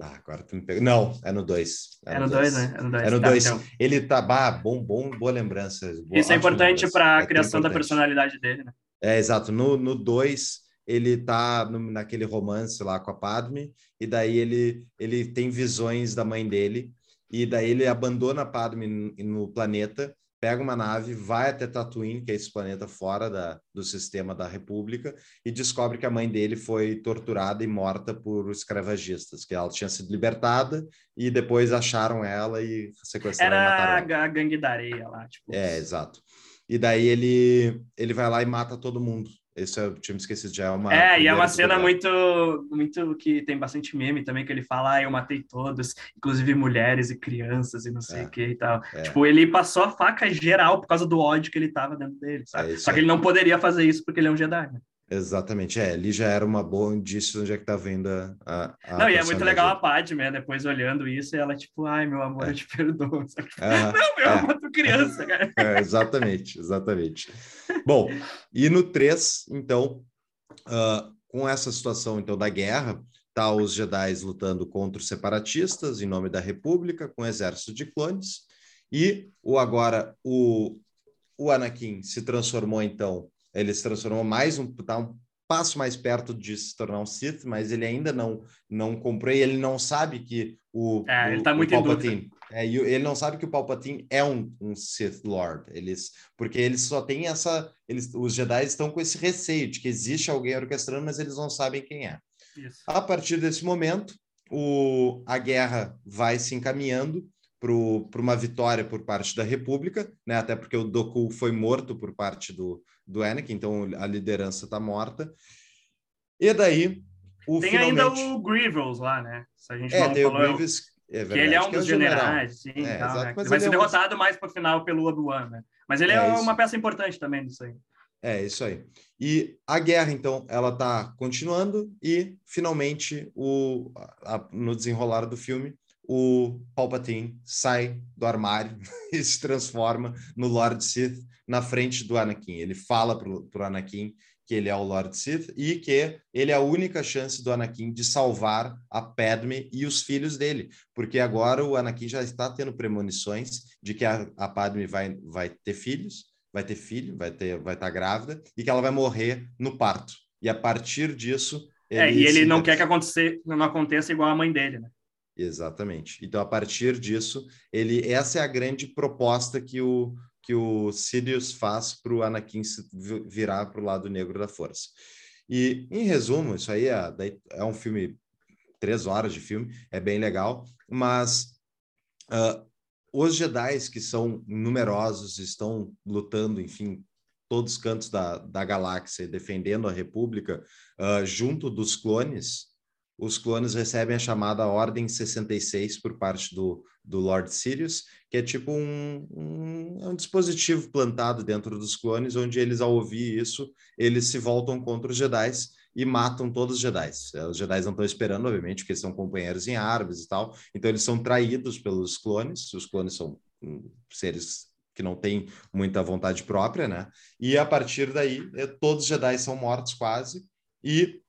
Ah, agora tu me pegou. Não, é no 2. É, é no 2, né? É no 2. É no 2. Tá, então. Ele tá. Bah, bom, bom, boa lembrança. Boa, isso é importante para a criação da personalidade dele, né? É, exato. No 2, ele tá no, naquele romance lá com a Padme, e daí ele, ele tem visões da mãe dele, e daí ele abandona a Padme no, planeta, pega uma nave, vai até Tatooine, que é esse planeta fora da, do sistema da República, e descobre que a mãe dele foi torturada e morta por escravagistas, que ela tinha sido libertada e depois acharam ela e sequestraram Era e mataram ela. a gangue da areia lá. Tipo... É, exato. E daí ele, ele vai lá e mata todo mundo. Esse eu tinha me esquecido, já é uma. É, e é uma cena muito, muito que tem bastante meme também, que ele fala, ah, eu matei todos, inclusive mulheres e crianças e não sei é, o que e tal. É. Tipo, ele passou a faca geral por causa do ódio que ele tava dentro dele, sabe? É Só que ele não poderia fazer isso porque ele é um Jedi, né? Exatamente, é, ali já era uma boa indício de onde é que tá vendo a. a não, e é muito legal a Padme, né? Depois olhando isso, e ela, tipo, ai, meu amor, é. eu te perdoo. *laughs* Ah, não, meu, é. amor, tu criança, cara. *laughs* É, exatamente, exatamente. Bom, e no 3, então, uh, com essa situação então da guerra, tá os Jedi lutando contra os separatistas em nome da República, com exército de clones, e o agora o, o Anakin se transformou então ele se transformou mais um, tá um passo mais perto de se tornar um Sith, mas ele ainda não não comprou e ele não sabe que o, é, o, ele tá muito Palpatine, é, ele não sabe que o Palpatine é um, um Sith Lord, eles porque eles só têm essa, eles, os Jedi estão com esse receio de que existe alguém orquestrando, mas eles não sabem quem é. Isso. A partir desse momento, o, a guerra vai se encaminhando para uma vitória por parte da República, né? Até porque o Doku foi morto por parte do, do Anakin, então a liderança está morta. E daí o tem finalmente... ainda o Grievous lá, né? Se a gente é, não tem falou, o Grievous, é verdade, que ele é um dos é generais, sim, é, tal, exato, né? Ele vai ser é derrotado um... mais para o final pelo Obi-Wan, né? Mas ele é, é uma peça importante também disso aí. É, isso aí. E a guerra, então, ela está continuando e, finalmente, o, a, no desenrolar do filme, o Palpatine sai do armário *laughs* e se transforma no Lord Sith na frente do Anakin. Ele fala para o Anakin que ele é o Lord Sith e que ele é a única chance do Anakin de salvar a Padme e os filhos dele, porque agora o Anakin já está tendo premonições de que a, a Padme vai, vai ter filhos, vai ter filho, vai ter vai estar grávida e que ela vai morrer no parto. E a partir disso, é, e ele não quer que aconteça, não aconteça igual a mãe dele, né? Exatamente. Então, a partir disso, ele essa é a grande proposta que o, que o Sidious faz para o Anakin virar para o lado negro da força. E, em resumo, isso aí é, é um filme, três horas de filme, é bem legal, mas uh, os Jedi, que são numerosos, estão lutando, enfim, todos os cantos da, da galáxia, defendendo a República, uh, junto dos clones, os clones recebem a chamada Ordem 66 por parte do, do Lord Sirius, que é tipo um, um, é um, dispositivo plantado dentro dos clones, onde eles, ao ouvir isso, eles se voltam contra os Jedi e matam todos os Jedi. Os Jedi não estão esperando, obviamente, porque são companheiros em árvores e tal, então eles são traídos pelos clones, os clones são hum, seres que não têm muita vontade própria, né? E a partir daí, é, todos os Jedi são mortos quase, e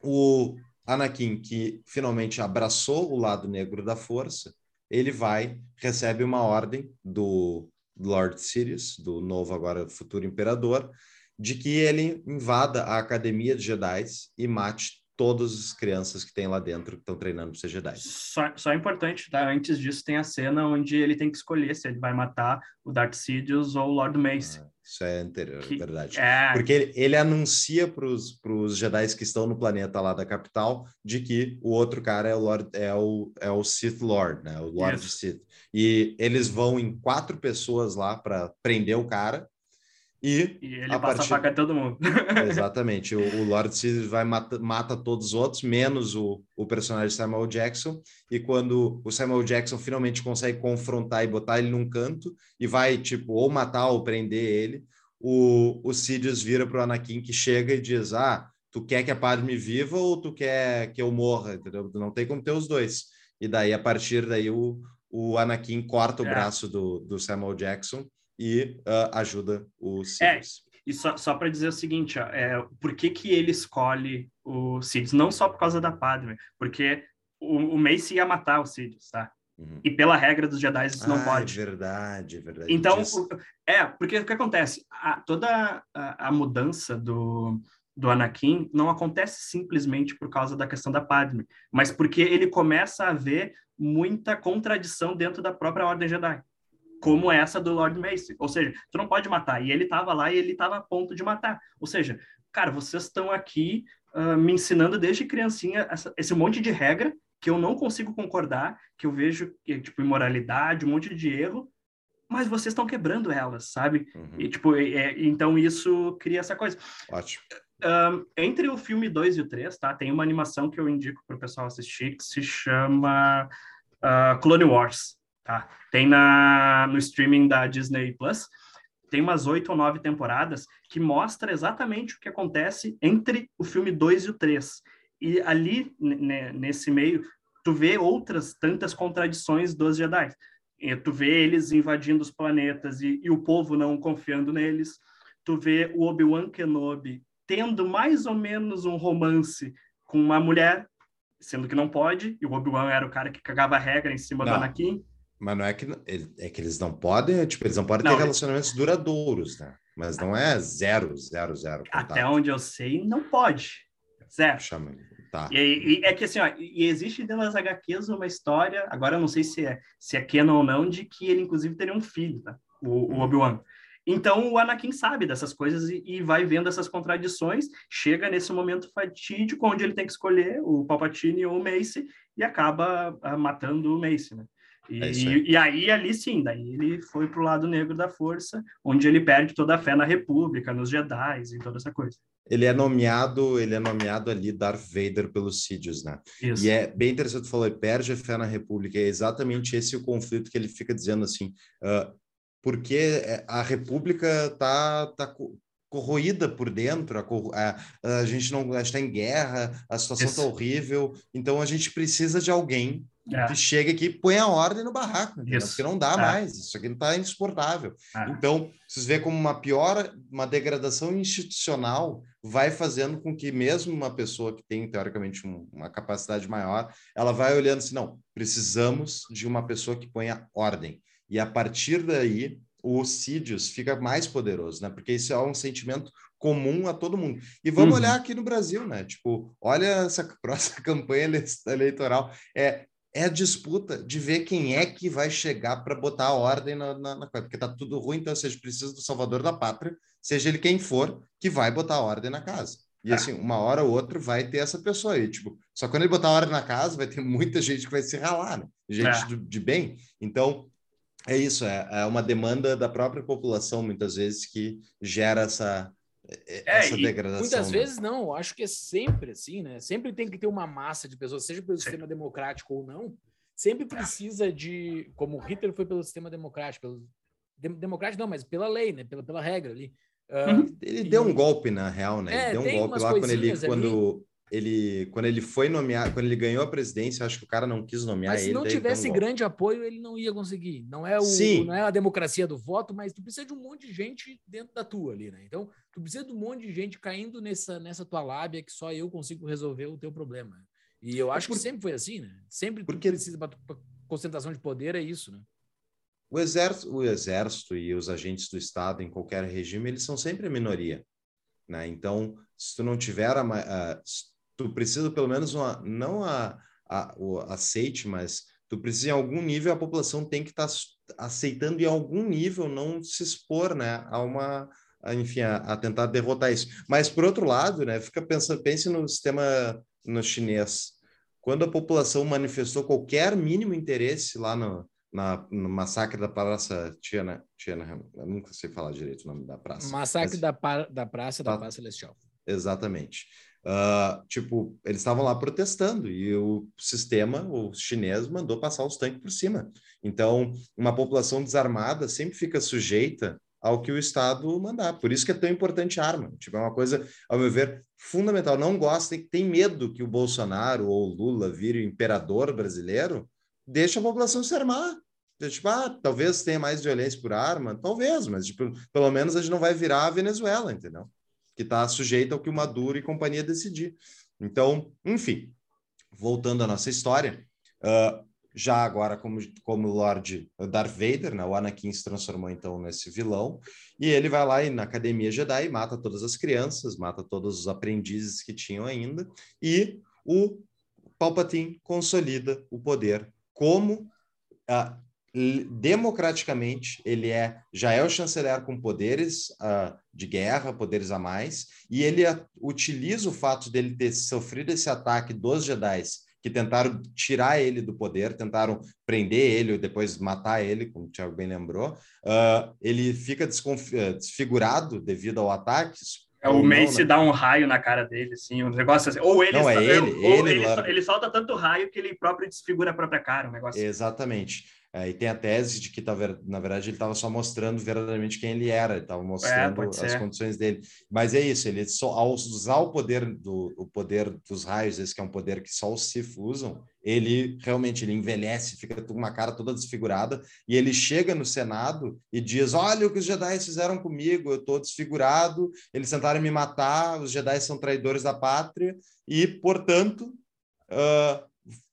o Anakin, que finalmente abraçou o lado negro da força, ele vai, recebe uma ordem do Lord Sirius, do novo agora futuro imperador, de que ele invada a academia de Jedi e mate todas as crianças que tem lá dentro que estão treinando para ser Jedi. Só, só é importante, tá? Antes disso tem a cena onde ele tem que escolher se ele vai matar o Darth Sidious ou o Lord Mace. Ah, isso é anterior, que, verdade. É... Porque ele, ele anuncia para os Jedi que estão no planeta lá da capital de que o outro cara é o Lord, é o, é o Sith Lord, né? O Lord Sith. E eles vão em quatro pessoas lá para prender o cara e, e ele a passa partir... a faca em todo mundo. *laughs* Exatamente. O, o Lord Sidious vai mata, mata todos os outros, menos o, o personagem Samuel Jackson. E quando o Samuel Jackson finalmente consegue confrontar e botar ele num canto e vai, tipo, ou matar ou prender ele, o, o Sidious vira para o Anakin que chega e diz: Ah, tu quer que a Padme viva ou tu quer que eu morra? Entendeu? Não tem como ter os dois. E daí, a partir daí, o, o Anakin corta o é. braço do, do Samuel Jackson e uh, ajuda o Sirius. É, e só, só para dizer o seguinte, ó, é, por que, que ele escolhe o Sirius? Não só por causa da Padme, porque o, o Mace ia matar o Sirius, tá? Uhum. E pela regra dos Jedi isso ah, não pode. verdade, verdade. Então, o, é, porque o que acontece? A, toda a, a, mudança do, do Anakin não acontece simplesmente por causa da questão da Padme, mas porque ele começa a ver muita contradição dentro da própria Ordem Jedi como essa do Lord Mace. Ou seja, tu não pode matar. E ele estava lá e ele estava a ponto de matar. Ou seja, cara, vocês estão aqui uh, me ensinando desde criancinha essa, esse monte de regra que eu não consigo concordar, que eu vejo tipo imoralidade, um monte de erro, mas vocês estão quebrando elas, sabe? Uhum. E tipo, é, então isso cria essa coisa. Ótimo. Uh, entre o filme 2 e o 3, tá? Tem uma animação que eu indico para o pessoal assistir que se chama uh, Clone Wars. Tá? Tem na, no streaming da Disney Plus, tem umas oito ou nove temporadas que mostra exatamente o que acontece entre o filme 2 e o 3. E ali, nesse meio, tu vê outras tantas contradições dos Jedi. E tu vê eles invadindo os planetas e, e o povo não confiando neles. Tu vê o Obi-Wan Kenobi tendo mais ou menos um romance com uma mulher, sendo que não pode, e o Obi-Wan era o cara que cagava a regra em cima não. do Anakin. Mas não é que é que eles não podem, tipo, eles não podem não, ter relacionamentos duradouros, né? Mas não é zero, zero, zero. Contato. Até onde eu sei, não pode. Zero. Chama. Tá. E, e, é que assim, ó, e existe dentro das HQs uma história, agora eu não sei se é, se é canon ou não, de que ele inclusive teria um filho, tá? O, o uhum. Obi-Wan. Então o Anakin sabe dessas coisas e, e, vai vendo essas contradições, chega nesse momento fatídico onde ele tem que escolher o Palpatine ou o Mace e acaba uh, matando o Mace, né? E, é e, aí, ali sim, daí ele foi pro lado negro da força, onde ele perde toda a fé na República, nos Jedi e toda essa coisa. Ele é nomeado, ele é nomeado ali Darth Vader pelos Sidious, né? Isso. E é bem interessante tu falou, ele perde a fé na República, é exatamente esse o conflito que ele fica dizendo assim, uh, porque é, a República tá, tá corroída por dentro, a, a, a gente não está em guerra, a situação está horrível, então a gente precisa de alguém é. chega aqui e põe a ordem no barraco, porque não dá é. mais, isso aqui não está insuportável. É. Então, vocês vê como uma pior, uma degradação institucional vai fazendo com que mesmo uma pessoa que tem, teoricamente, um, uma capacidade maior, ela vai olhando assim, não, precisamos de uma pessoa que ponha ordem. E a partir daí, o Sidious fica mais poderoso, né? Porque isso é um sentimento comum a todo mundo. E vamos uhum. olhar aqui no Brasil, né? Tipo, olha essa *laughs* próxima campanha eleitoral. É, é a disputa de ver quem é que vai chegar para botar a ordem na, na, na coisa, porque tá tudo ruim, então seja precisa do salvador da pátria, seja ele quem for, que vai botar a ordem na casa. E assim, uma hora ou outra vai ter essa pessoa aí, tipo, só quando ele botar a ordem na casa, vai ter muita gente que vai se ralar, né? Gente é. de, de bem. Então, é isso, é, é uma demanda da própria população, muitas vezes, que gera essa, é, essa degradação. Muitas né? vezes não, acho que é sempre assim, né? Sempre tem que ter uma massa de pessoas, seja pelo sistema democrático ou não, sempre precisa de, como Hitler foi pelo sistema democrático, pelo democrático não, mas pela lei, né? Pela, pela regra ali. Uh, ele e... deu um golpe na real, né? É, ele deu um golpe lá quando ele, quando ele, quando ele foi nomear, quando ele ganhou a presidência, acho que o cara não quis nomear mas ele. Mas se não tivesse grande apoio, ele não ia conseguir. Não é o, Sim. não é a democracia do voto, mas tu precisa de um monte de gente dentro da tua ali, né? Então, tu precisa de um monte de gente caindo nessa nessa tua lábia que só eu consigo resolver o teu problema. E eu é acho é por... que sempre foi assim, né? Sempre porque precisa para concentração de poder é isso, né? O exército, o exército e os agentes do Estado em qualquer regime, eles são sempre a minoria, né? Então, se tu não tiver a, a tu precisa pelo menos uma, não a, a, o aceite, mas tu precisa em algum nível a população tem que estar tá aceitando em algum nível não se expor, né, a uma a, enfim, a, a, tentar derrotar isso. Mas por outro lado, né, fica pensando, pense no sistema no chinês. Quando a população manifestou qualquer mínimo interesse lá no, na, no massacre da Praça Tiana, Tiana, eu nunca sei falar direito o nome da praça. Massacre mas, da, da Praça da Paz Celestial. Exatamente. Uh, tipo, eles estavam lá protestando e o sistema, o chinês, mandou passar os tanques por cima. Então, uma população desarmada sempre fica sujeita ao que o Estado mandar. Por isso que é tão importante a arma. Tipo, é uma coisa, ao meu ver, fundamental. Não gosta, tem medo que o Bolsonaro ou o Lula vire o imperador brasileiro, deixa a população se armar. Tipo, ah, talvez tenha mais violência por arma, talvez, mas tipo, pelo menos a gente não vai virar a Venezuela, entendeu? Que está sujeita ao que o Maduro e companhia decidir. Então, enfim, voltando à nossa história, uh, já agora como, como Lord Darth Vader, né? o Anakin se transformou então nesse vilão, e ele vai lá e, na Academia Jedi mata todas as crianças, mata todos os aprendizes que tinham ainda, e o Palpatine consolida o poder como uh, democraticamente ele é já é o chanceler com poderes uh, de guerra, poderes a mais, e ele uh, utiliza o fato dele ter sofrido esse ataque dos Jedi que tentaram tirar ele do poder, tentaram prender ele ou depois matar ele, como o Thiago bem lembrou. Uh, ele fica desfigurado devido ao ataque, é, o Mace né? dá um raio na cara dele, assim, um negócio assim. Ou ele, não, é ele, ou ele, ele, ele, solta tanto raio que ele próprio desfigura a própria cara, um negócio assim. Exatamente. É, e tem a tese de que, na verdade, ele estava só mostrando verdadeiramente quem ele era, ele estava mostrando é, as condições dele. Mas é isso, ele só, ao usar o poder, do, o poder dos raios, esse que é um poder que só os Sith usam, ele realmente ele envelhece, fica com uma cara toda desfigurada, e ele chega no Senado e diz: Olha o que os Jedi fizeram comigo, eu estou desfigurado, eles tentaram me matar, os Jedi são traidores da pátria, e, portanto. Uh,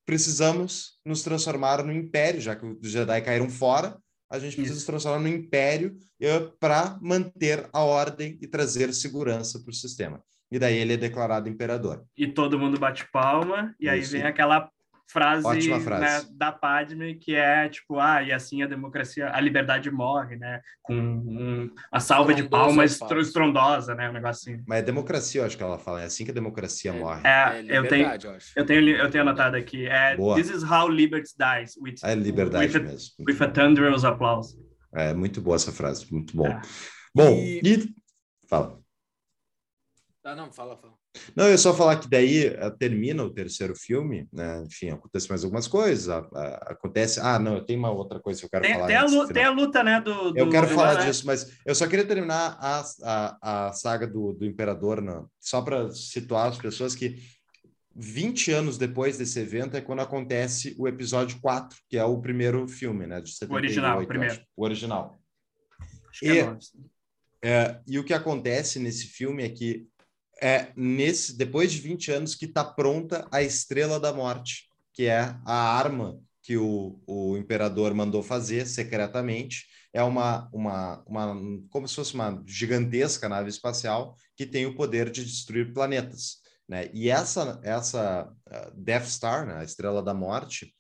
precisamos nos transformar no império, já que os Jedi caíram fora, a gente precisa Isso. se transformar no império uh, para manter a ordem e trazer segurança para o sistema. E daí ele é declarado imperador. E todo mundo bate palma, e Isso. aí vem aquela frase, Ótima frase. Né, da Padme que é tipo, ah, e assim a democracia, a liberdade morre, né? Com um, a salva de palmas estrondosa, né? Um negocinho. Mas é democracia, eu acho que ela fala, é assim que a democracia é, morre. É, é eu, tenho, eu, eu, tenho, eu tenho anotado aqui, é Boa. This is how liberty dies. With, é liberdade with mesmo. A, with a thunderous applause. É, muito boa essa frase, muito bom. É. Bom, e... e... Fala. Ah, não, fala, fala. Não, eu só falar que daí uh, termina o terceiro filme, né? Enfim, acontece mais algumas coisas. Uh, uh, acontece. Ah, não, tem uma outra coisa que eu quero tem, falar. Tem a, luta, tem a luta, né? Do, do eu quero falar né? disso, mas eu só queria terminar a, a, a saga do, do Imperador, né? só para situar as pessoas que 20 anos depois desse evento é quando acontece o episódio 4, que é o primeiro filme, né? De 78, o original, o primeiro. o original. Acho que é e, é, é, e o que acontece nesse filme é que é nesse depois de 20 anos que está pronta a Estrela da Morte, que é a arma que o, o imperador mandou fazer secretamente. É uma, uma, uma como se fosse uma gigantesca nave espacial que tem o poder de destruir planetas. Né? E essa, essa uh, Death Star, né? a Estrela da Morte,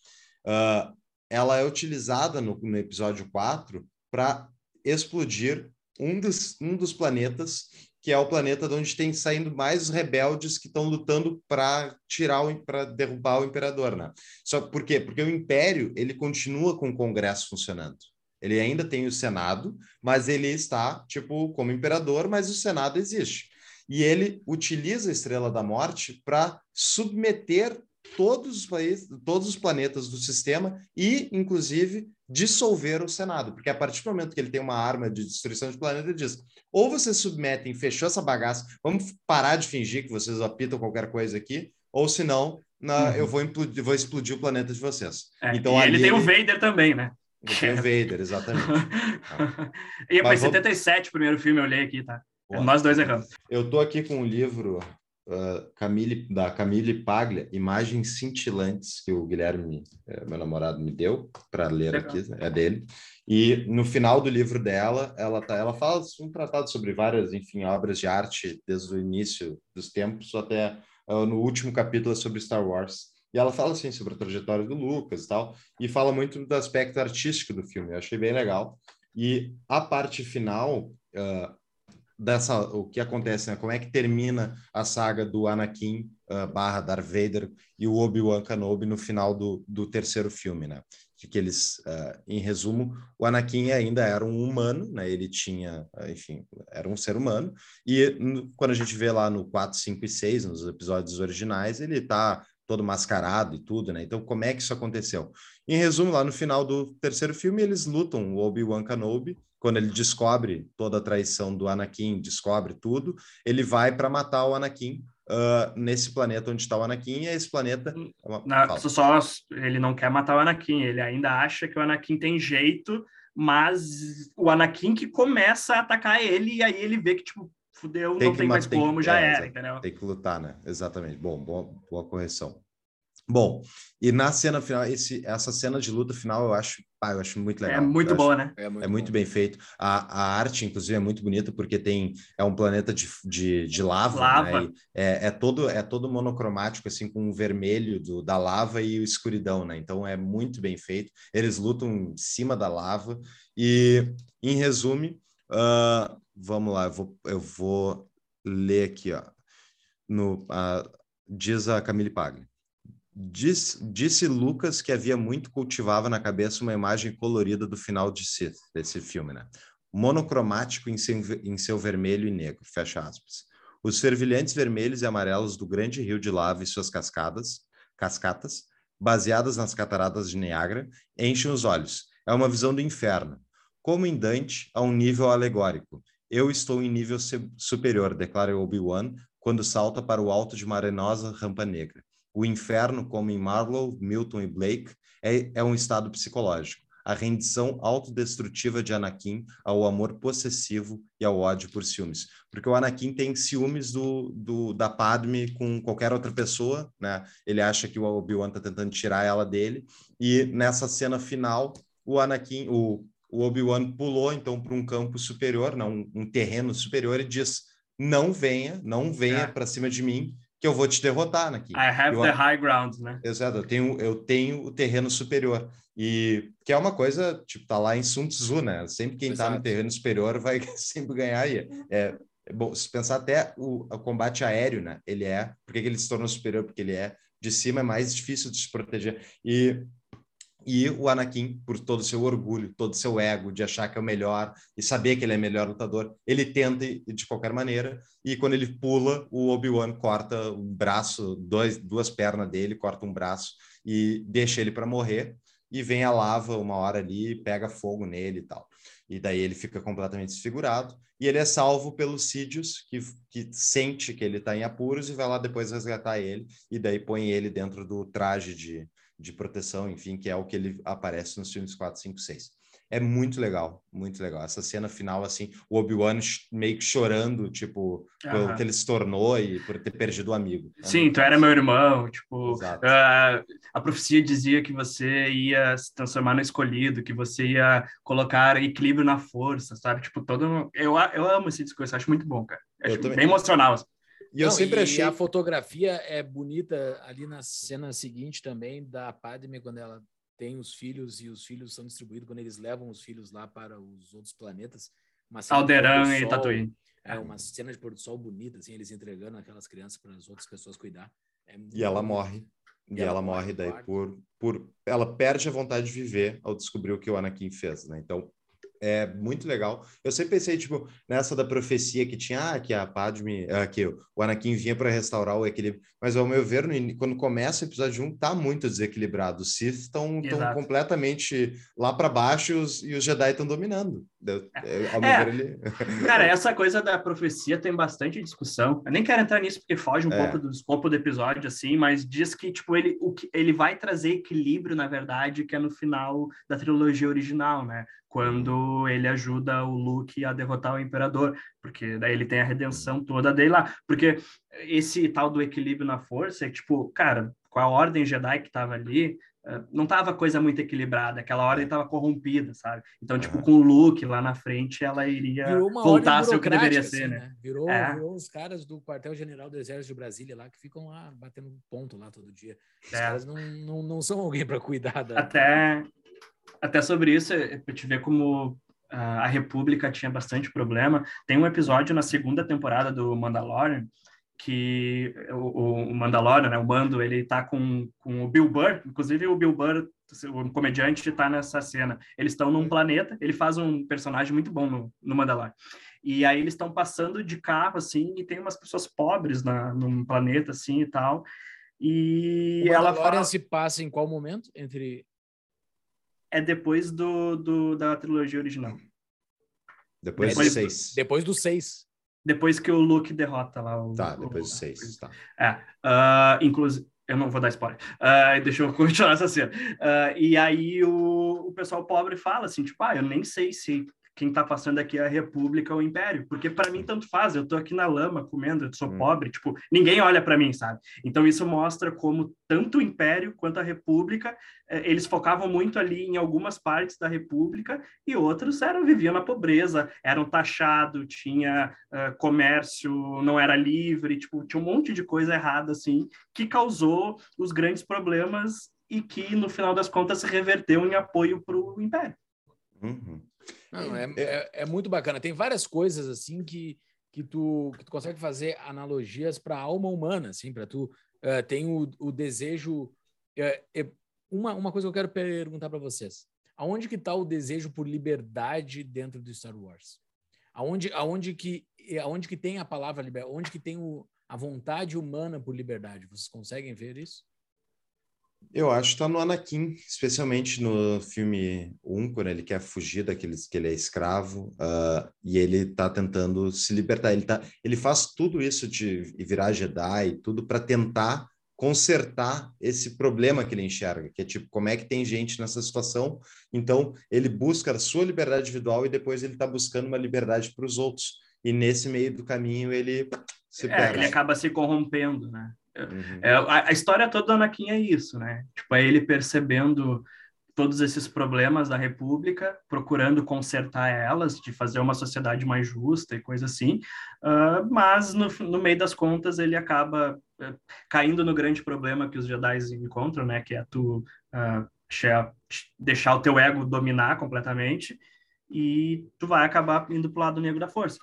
uh, ela é utilizada no, no episódio 4 para explodir um dos, um dos planetas que é o planeta de onde tem saindo mais rebeldes que estão lutando para tirar para derrubar o imperador, né? Só por quê? Porque o império ele continua com o Congresso funcionando. Ele ainda tem o Senado, mas ele está, tipo, como imperador, mas o Senado existe. E ele utiliza a Estrela da Morte para submeter todos os países, todos os planetas do sistema e, inclusive, dissolver o Senado, porque a partir do momento que ele tem uma arma de destruição de planeta, ele diz: ou vocês submetem, fechou essa bagaça, vamos parar de fingir que vocês apitam qualquer coisa aqui, ou senão na, uhum. eu vou, implodir, vou explodir o planeta de vocês. É, então, e ele tem ele... o Vader também, né? Tem o Vader, exatamente. *laughs* e foi 77 o primeiro filme, eu olhei aqui, tá? Boa. Nós dois erramos. Eu tô aqui com um livro uh, Camille, da Camille Paglia, Imagens Cintilantes, que o Guilherme, uh, meu namorado, me deu para ler Legal. aqui, é dele. E no final do livro dela, ela, tá, ela fala um tratado sobre várias, enfim, obras de arte, desde o início dos tempos até uh, no último capítulo é sobre Star Wars. E ela fala assim sobre a trajetória do Lucas e tal, e fala muito do aspecto artístico do filme. Eu achei bem legal. E a parte final, uh, dessa o que acontece, né? Como é que termina a saga do Anakin uh, barra Darth Vader e o Obi-Wan Kenobi no final do, do terceiro filme, né? Que, que eles, uh, em resumo, o Anakin ainda era um humano, né? Ele tinha, uh, enfim, era um ser humano. E quando a gente vê lá no 4, 5 e 6, nos episódios originais, ele tá todo mascarado e tudo, né? Então, como é que isso aconteceu? Em resumo, lá no final do terceiro filme, eles lutam o Obi-Wan Kenobi quando ele descobre toda a traição do Anakin, descobre tudo, ele vai para matar o Anakin uh, nesse planeta onde está o Anakin, e esse planeta. É uma... Na, só ele não quer matar o Anakin, ele ainda acha que o Anakin tem jeito, mas o Anakin que começa a atacar ele, e aí ele vê que, tipo, fudeu, tem não tem mais como, já é, era, entendeu? Tem que lutar, né? Exatamente. Bom, boa, boa correção. Bom, e na cena final, esse, essa cena de luta final eu acho, pá, eu acho muito legal. É muito eu boa, acho, né? É muito, é muito bem feito. A, a arte, inclusive, é muito bonita porque tem é um planeta de, de, de lava, lava. Né? É, é, todo é todo monocromático assim com o vermelho do, da lava e o escuridão, né? Então é muito bem feito. Eles lutam em cima da lava e, em resumo, uh, vamos lá, eu vou, eu vou ler aqui, ó. No, uh, diz a Camille Pagli. Diz, disse Lucas que havia muito cultivava na cabeça uma imagem colorida do final de Sith, desse filme, né? Monocromático em seu, em seu vermelho e negro, fecha aspas. Os fervilhantes vermelhos e amarelos do grande rio de lava e suas cascadas, cascatas, baseadas nas cataratas de Niágara, enchem os olhos. É uma visão do inferno. Como em Dante, a um nível alegórico. Eu estou em nível superior, declara Obi-Wan, quando salta para o alto de uma arenosa rampa negra. O inferno, como em Marlowe, Milton e Blake, é, é um estado psicológico. A rendição autodestrutiva de Anakin ao amor possessivo e ao ódio por ciúmes. Porque o Anakin tem ciúmes do, do da Padme com qualquer outra pessoa, né? Ele acha que o Obi-Wan está tentando tirar ela dele. E nessa cena final, o Anakin, o, o Obi-Wan pulou então para um campo superior, não, um, terreno superior e diz: "Não venha, não venha é. para cima de mim, que eu vou te derrotar aqui. I have eu, the high ground, né? Exato, eu tenho, eu tenho o terreno superior. E que é uma coisa, tipo, tá lá em Sun Tzu, né? Sempre quem Exato. tá no terreno superior vai *laughs* sempre ganhar. aí. é, é bom, se pensar até o, o, combate aéreo, né? Ele é, por que ele se tornou superior? Porque ele é de cima é mais difícil de se proteger. E e o Anakin, por todo o seu orgulho, todo o seu ego de achar que é o melhor e saber que ele é o melhor lutador, ele tenta de qualquer maneira. E quando ele pula, o Obi-Wan corta o braço, dois, duas pernas dele, corta um braço e deixa ele para morrer. E vem a lava uma hora ali, pega fogo nele e tal. E daí ele fica completamente desfigurado. E ele é salvo pelo Sidious, que, que sente que ele está em apuros e vai lá depois resgatar ele. E daí põe ele dentro do traje de, de proteção, enfim, que é o que ele aparece nos filmes 4, 5, 6. É muito legal, muito legal. Essa cena final, assim, o Obi-Wan meio que chorando, tipo, uhum. pelo que ele se tornou e por ter perdido o amigo. É Sim, tu era meu irmão, tipo, uh, a profecia dizia que você ia se transformar no escolhido, que você ia colocar equilíbrio na força, sabe? Tipo, todo... Eu, eu amo esse discurso, acho muito bom, cara. Acho bem emocional. Assim. E eu Não, sempre e achei. a fotografia é bonita ali na cena seguinte também da Padme, quando ela tem os filhos e os filhos são distribuídos, quando eles levam os filhos lá para os outros planetas. Alderan e Tatooine. É uma cena de pôr do sol bonita, assim, eles entregando aquelas crianças para as outras pessoas cuidar. É e ela morre. E, e ela, ela, morre daí por, por... Ela perde a vontade de viver ao descobrir o que o Anakin fez, né? Então, é muito legal. Eu sempre pensei, tipo, nessa da profecia que tinha, ah, que a Padme, ah, que o Anakin vinha para restaurar o equilíbrio. Mas, ao meu ver, no, quando começa o episódio 1, tá muito desequilibrado. Os Sith estão completamente lá para baixo e os, e os Jedi estão dominando. Eu, é. ao meu é. ver, ele... *laughs* Cara, essa coisa da profecia tem bastante discussão. Eu nem quero entrar nisso porque foge um é. pouco do escopo do episódio, assim, mas diz que, tipo, ele, o que, ele vai trazer equilíbrio, na verdade, que é no final da trilogia original, né? Quando ele ajuda o Luke a derrotar o Imperador, porque daí ele tem a redenção toda dele lá. Porque esse tal do equilíbrio na força é tipo, cara, com a ordem Jedi que tava ali, eh, não tava coisa muito equilibrada, aquela ordem tava corrompida, sabe? Então, tipo, com o Luke lá na frente, ela iria voltar a ser o que deveria assim, ser, né? né? Virou, é. virou os caras do quartel-general do Exército de Brasília lá, que ficam lá batendo ponto lá todo dia. Os é. caras não, não, não são alguém para cuidar da... Até, até sobre isso, é, para te ver como a República tinha bastante problema. Tem um episódio na segunda temporada do Mandalorian que o, o Mandalorian, né, o Mando, ele tá com, com o Bill Burr, inclusive o Bill Burr, o comediante, está nessa cena. Eles estão num planeta, ele faz um personagem muito bom no, no Mandalorian. E aí eles estão passando de carro, assim, e tem umas pessoas pobres na, num planeta, assim, e tal. E o ela fala... se passa em qual momento? Entre é depois do, do da trilogia original. Depois, depois do 6. Depois do 6. Depois que o Luke derrota lá o. Tá, depois do 6. Tá. É. Uh, inclusive. Eu não vou dar spoiler. Uh, *laughs* deixa eu continuar essa cena. Uh, e aí o, o pessoal pobre fala assim, tipo, ah, eu nem sei se quem está passando aqui é a República ou o Império, porque para mim tanto faz, eu estou aqui na lama comendo, eu sou hum. pobre, tipo, ninguém olha para mim, sabe? Então isso mostra como tanto o Império quanto a República, eh, eles focavam muito ali em algumas partes da República e outros eram viviam na pobreza, eram taxados, tinha uh, comércio, não era livre, tipo, tinha um monte de coisa errada assim, que causou os grandes problemas e que no final das contas se reverteu em apoio para o Império. Uhum. Não, é, é, é, muito bacana. Tem várias coisas assim que, que, tu, que tu consegue fazer analogias para a alma humana, assim, para tu uh, tem o, o desejo. Uh, uma, uma coisa que eu quero perguntar para vocês: aonde que está o desejo por liberdade dentro do Star Wars? Aonde, aonde que aonde que tem a palavra liberdade? Onde que tem o, a vontade humana por liberdade? Vocês conseguem ver isso? Eu acho que está no Anakin, especialmente no filme 1, quando ele quer fugir daqueles que ele é escravo uh, e ele está tentando se libertar. Ele, tá, ele faz tudo isso de virar Jedi, tudo para tentar consertar esse problema que ele enxerga, que é tipo, como é que tem gente nessa situação? Então, ele busca a sua liberdade individual e depois ele está buscando uma liberdade para os outros. E nesse meio do caminho ele se é, ele acaba se corrompendo, né? Uhum. É, a, a, história toda do Anakin é isso, né? Tipo, é ele percebendo todos esses problemas da República, procurando consertar elas, de fazer uma sociedade mais justa e coisa assim, uh, mas no, no, meio das contas ele acaba uh, caindo no grande problema que os Jedi encontram, né? Que é tu uh, deixar o teu ego dominar completamente e tu vai acabar indo pro lado negro da força.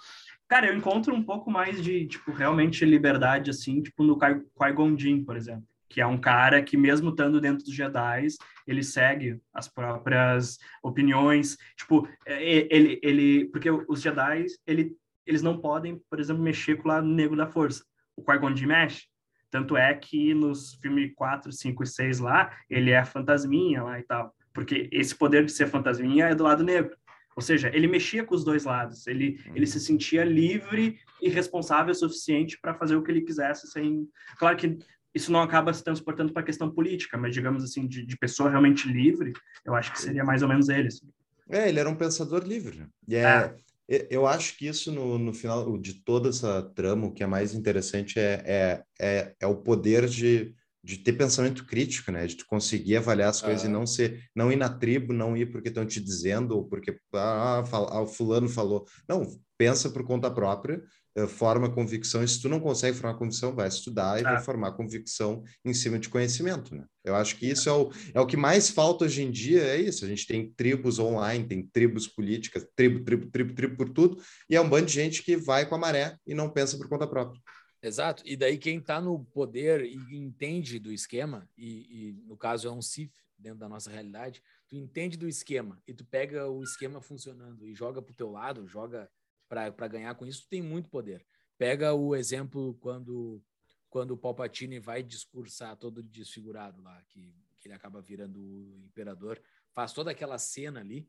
Cara, eu encontro um pouco mais de, tipo, realmente liberdade, assim, tipo, no Qui-Gon Jinn, por exemplo. Que é um cara que, mesmo estando dentro dos Jedi, ele segue as próprias opiniões. Tipo, é, ele... ele porque os Jedi, ele, eles não podem, por exemplo, mexer com o lado negro da força. O Qui-Gon Jinn mexe. Tanto é que nos filmes 4, 5 e 6 lá, ele é fantasminha lá e tal. Porque esse poder de ser fantasminha é do lado negro. Ou seja, ele mexia com os dois lados, ele, uhum. ele se sentia livre e responsável o suficiente para fazer o que ele quisesse sem. Claro que isso não acaba se transportando para a questão política, mas digamos assim, de, de, pessoa realmente livre, eu acho que seria mais ou menos ele. Assim. É, ele era um pensador livre. E é, é. Eu acho que isso, no, no final de toda essa trama, o que é mais interessante é, é, é, é o poder de de ter pensamento crítico, né? De conseguir avaliar as coisas e não ser, não ir na tribo, não ir porque estão te dizendo ou porque ah, fala, ah, o fulano falou. Não, pensa por conta própria, eh, forma convicção. E se tu não consegue formar convicção, vai estudar e vai formar convicção em cima de conhecimento, né? Eu acho que isso é o, é o que mais falta hoje em dia, é isso. A gente tem tribos online, tem tribos políticas, tribo, tribo, tribo, tribo por tudo, e é um bando de gente que vai com a maré e não pensa por conta própria. Exato. E daí quem está no poder e entende do esquema, e, e, no caso é um CIF dentro da nossa realidade, tu entende do esquema e tu pega o esquema funcionando e joga para o teu lado, joga para ganhar com isso, tu tem muito poder. Pega o exemplo quando quando o Palpatine vai discursar todo desfigurado lá, que, que ele acaba virando o imperador, faz toda aquela cena ali.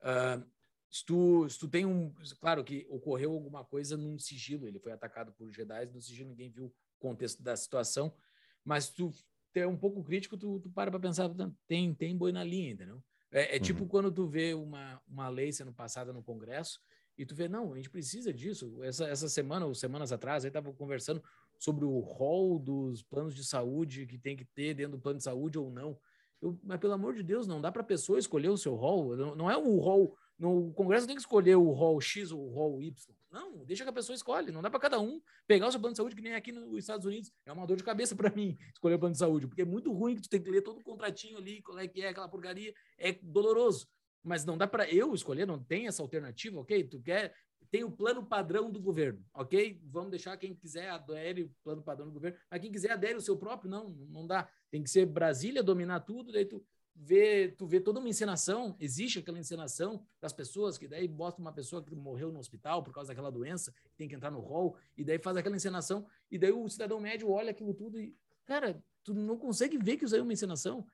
Uh, se tu, se tu tem um. Claro que ocorreu alguma coisa num sigilo, ele foi atacado por Jedi, no sigilo ninguém viu o contexto da situação, mas tu é um pouco crítico, tu, tu para para pensar, tem, tem boi na linha, entendeu? É, é tipo uhum. quando tu vê uma, uma lei sendo passada no Congresso e tu vê, não, a gente precisa disso. Essa, essa semana ou semanas atrás, aí tava conversando sobre o rol dos planos de saúde que tem que ter dentro do plano de saúde ou não. Eu, mas pelo amor de Deus, não dá para a pessoa escolher o seu rol. Não, não é o rol no Congresso tem que escolher o rol X ou o rol Y. Não, deixa que a pessoa escolhe. Não dá para cada um pegar o seu plano de saúde, que nem aqui nos Estados Unidos. É uma dor de cabeça para mim escolher o plano de saúde, porque é muito ruim que tu tem que ler todo o contratinho ali, qual é que é aquela porcaria. É doloroso. Mas não dá para eu escolher, não tem essa alternativa, ok? Tu quer. Tem o plano padrão do governo, ok? Vamos deixar quem quiser adere o plano padrão do governo, mas quem quiser adere o seu próprio, não, não dá. Tem que ser Brasília dominar tudo, daí tu vê, tu vê toda uma encenação, existe aquela encenação das pessoas, que daí bota uma pessoa que morreu no hospital por causa daquela doença, tem que entrar no hall, e daí faz aquela encenação, e daí o cidadão médio olha aquilo tudo e, cara, tu não consegue ver que isso aí é uma encenação.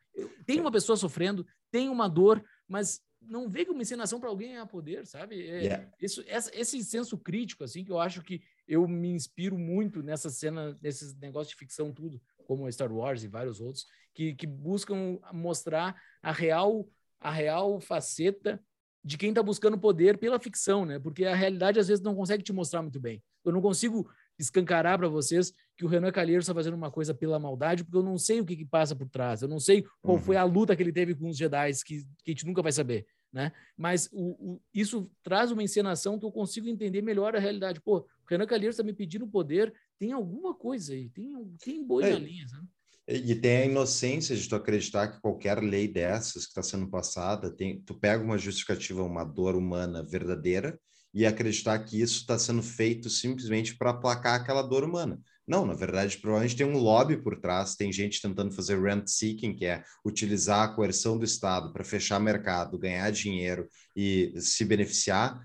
Tem uma pessoa sofrendo, tem uma dor, mas não vê que uma encenação para alguém é poder, sabe? É, yeah. isso, essa, esse senso crítico, assim, que eu acho que eu me inspiro muito nessa cena, nesses negócios de ficção tudo, como Star Wars e vários outros, que, que buscam mostrar a real, a real faceta de quem está buscando poder pela ficção, né? Porque a realidade às vezes não consegue te mostrar muito bem. Eu não consigo escancarar para vocês que o Renan Calheiro está fazendo uma coisa pela maldade, porque eu não sei o que, que passa por trás. Eu não sei qual uhum. foi a luta que ele teve com os Jedi, que, que a gente nunca vai saber. Né? Mas o, o, isso traz uma encenação que eu consigo entender melhor a realidade. Pô, o Renan Calheiro está me pedindo poder, tem alguma coisa aí, tem, tem boi é, na linha, sabe? E tem a inocência de tu acreditar que qualquer lei dessas que está sendo passada, tem, tu pega uma justificativa, uma dor humana verdadeira e acreditar que isso está sendo feito simplesmente para aplacar aquela dor humana. Não, na verdade, provavelmente tem um lobby por trás, tem gente tentando fazer rent seeking, que é utilizar a coerção do Estado para fechar mercado, ganhar dinheiro e se beneficiar.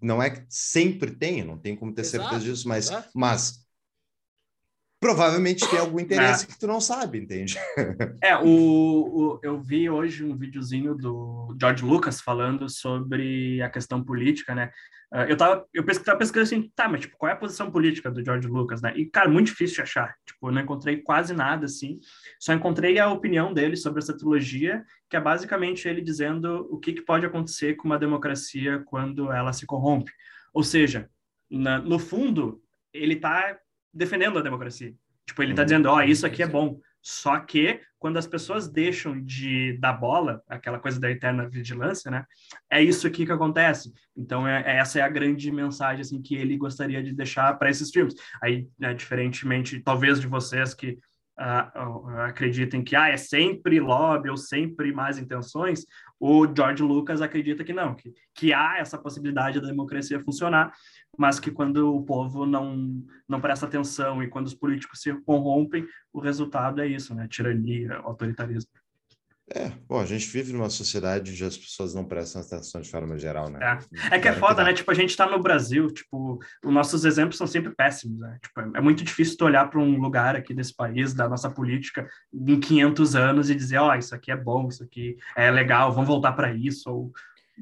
Não é que sempre tem, não tem como ter exato, certeza disso, mas, mas provavelmente tem algum interesse é. que tu não sabe, entende? É, o, o, eu vi hoje um videozinho do George Lucas falando sobre a questão política, né? Uh, eu tava, eu tava pesquisando assim, tá, mas tipo, qual é a posição política do George Lucas, né? E, cara, muito difícil de achar. Tipo, eu não encontrei quase nada, assim. Só encontrei a opinião dele sobre essa trilogia, que é basicamente ele dizendo o que, que pode acontecer com uma democracia quando ela se corrompe. Ou seja, na, no fundo, ele tá defendendo a democracia. Tipo, ele está uhum. dizendo, ó, oh, isso aqui é bom. Só que quando as pessoas deixam de dar bola, aquela coisa da eterna vigilância, né? É isso aqui que acontece. Então é, é essa é a grande mensagem assim que ele gostaria de deixar para esses filmes. Aí, né, diferentemente, talvez de vocês que uh, acreditem que ah, é sempre lobby ou sempre más intenções, o George Lucas acredita que não, que, que há essa possibilidade da democracia funcionar, mas que quando o povo não, não presta atenção e quando os políticos se corrompem, o resultado é isso, né? Tirania, autoritarismo. É, bom, a gente vive numa sociedade onde as pessoas não prestam atenção de forma geral, né? É, é que é foda, que né? Tipo, a gente tá no Brasil, tipo, os nossos exemplos são sempre péssimos, né? Tipo, é muito difícil tu olhar para um lugar aqui desse país, da nossa política, em 500 anos e dizer, ó, oh, isso aqui é bom, isso aqui é legal, vamos voltar para isso, ou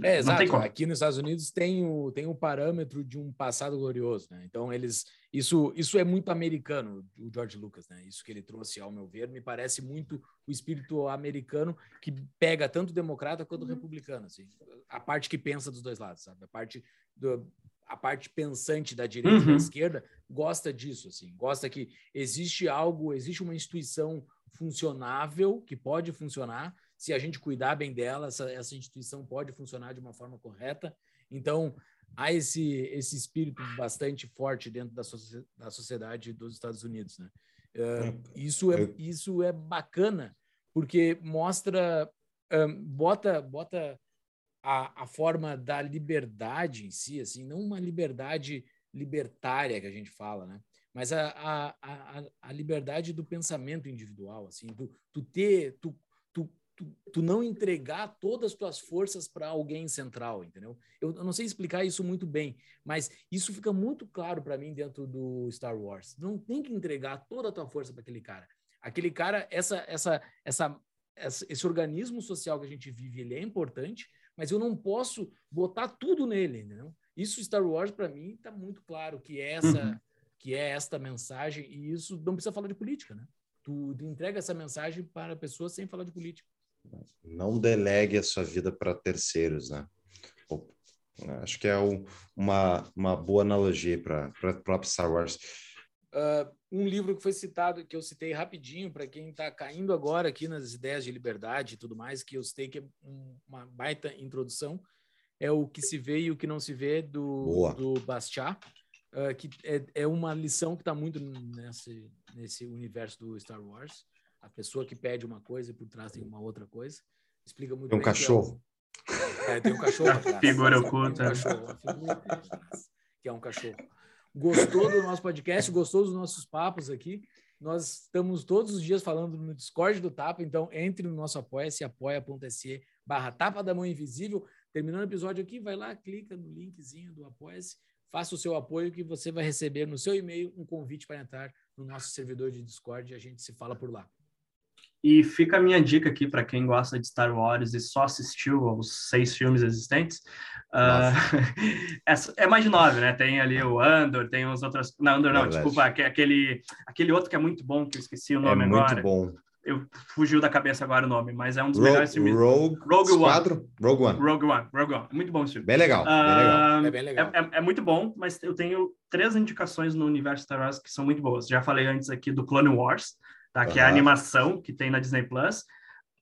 é, exato. Aqui nos Estados Unidos tem o, tem o parâmetro de um passado glorioso, né? Então, eles. Isso, isso é muito americano, o George Lucas, né? Isso que ele trouxe, ao meu ver, me parece muito o espírito americano que pega tanto democrata quanto uhum. republicano, assim. A parte que pensa dos dois lados, sabe? A parte do, a parte pensante da direita uhum. e da uhum. esquerda gosta disso, assim, gosta que existe algo, existe uma instituição funcionável que pode funcionar, se a gente cuidar bem dela, essa, essa instituição pode funcionar de uma forma correta. Então, há esse, esse espírito bastante forte dentro da, so da sociedade dos Estados Unidos. Né? Uh, isso, é, isso é bacana, porque mostra, um, bota, bota a, a forma da liberdade em si, assim, não uma liberdade libertária que a gente fala, né? mas a, a, a, a liberdade do pensamento individual, assim, tu, tu ter, tu, tu, tu, tu não entregar todas as tuas forças para alguém central, entendeu? Eu, eu, não sei explicar isso muito bem, mas isso fica muito claro para mim dentro do Star Wars. Não tem que entregar toda a tua força para aquele cara. Aquele cara, essa, essa, essa, essa, esse organismo social que a gente vive, ele é importante, mas eu não posso botar tudo nele, entendeu? Isso Star Wars para mim está muito claro que é essa uhum. que é esta mensagem e isso não precisa falar de política, né? Tu, tu entrega essa mensagem para a pessoa sem falar de política. Não delegue a sua vida para terceiros, né? Acho que é um, uma, uma boa analogia para o próprio Star Wars. Uh, um livro que foi citado, que eu citei rapidinho, para quem está caindo agora aqui nas ideias de liberdade e tudo mais, que eu citei que é uma baita introdução, é o que se vê e o que não se vê do, do Bastiat, uh, que é, é, uma lição que está muito nesse, nesse universo do Star Wars. A pessoa que pede uma coisa e por trás tem uma outra coisa. Explica muito tem um bem. Cachorro. É, é, tem um cachorro. Atrás, *laughs* figura oculta. Um cachorro, que é um cachorro. Gostou do nosso podcast? Gostou dos nossos papos aqui? Nós estamos todos os dias falando no Discord do Tapa, então entre no nosso apoia-se, apoia.se barra Tapa da Mão Invisível. Terminando o episódio aqui, vai lá, clica no linkzinho do Apoia-se, faça o seu apoio que você vai receber no seu e-mail um convite para entrar no nosso servidor de Discord e a gente se fala por lá. E fica a minha dica aqui para quem gosta de Star Wars e só assistiu aos seis filmes existentes. Uh, é, *laughs* é, mais de nove, né? Tem ali o Andor, tem os outros. Não, Andor não, desculpa, aquele, aquele outro que é muito bom, que eu esqueci o nome é agora. Muito bom eu fugiu da cabeça agora o nome, mas é um dos Rogue, melhores filmes. Rogue, Rogue One. Rogue One. Rogue One. Rogue One. Muito bom esse filme. Bem legal. Uh, bem legal. É, bem legal. É, é, é, muito bom, mas eu tenho três indicações no universo Star Wars que são muito boas. Já falei antes aqui do Clone Wars, tá? que é a animação que tem na Disney Plus.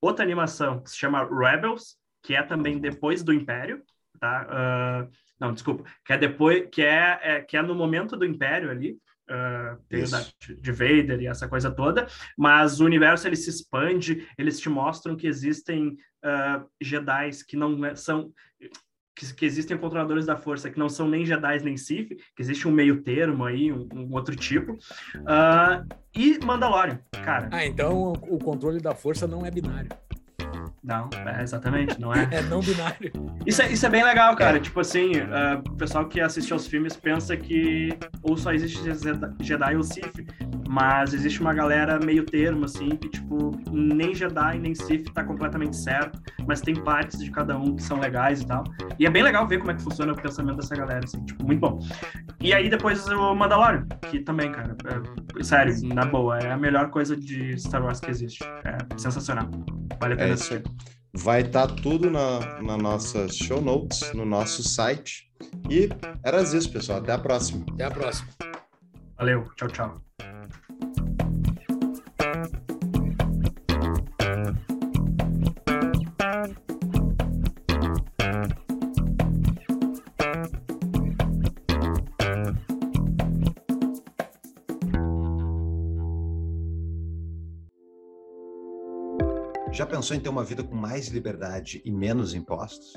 Outra animação que se chama Rebels, que é também depois do Império, tá? Uh, não, desculpa, que é depois, que é, é, que é no momento do Império ali, uh, tem o Darth de Vader e essa coisa toda, mas o universo ele se expande, eles te mostram que existem uh, Jedi que não é, são que, que, existem controladores da força que não são nem Jedi nem Sith, que existe um meio termo aí, um, um outro tipo, uh, e Mandalorian, cara. Ah, então o controle da força não é binário. Não, é, exatamente, não é. *laughs* É não binário. Isso é, isso é bem legal, cara. É. Tipo assim, uh, o pessoal que assiste aos filmes pensa que ou só existe Jedi ou Sith, mas existe uma galera meio termo, assim, que, tipo, nem Jedi nem Sith tá completamente certo, mas tem partes de cada um que são legais e tal. E é bem legal ver como é que funciona o pensamento dessa galera, assim, tipo, muito bom. E aí depois o Mandalorian, que também, cara, é, sério, na boa, é a melhor coisa de Star Wars que existe. É sensacional. Vale a pena é assistir. Vai estar tá tudo na, na nossa show notes, no nosso site. E era isso, pessoal. Até a próxima. Até a próxima. Valeu. Tchau, tchau. Pensou em ter uma vida com mais liberdade e menos impostos?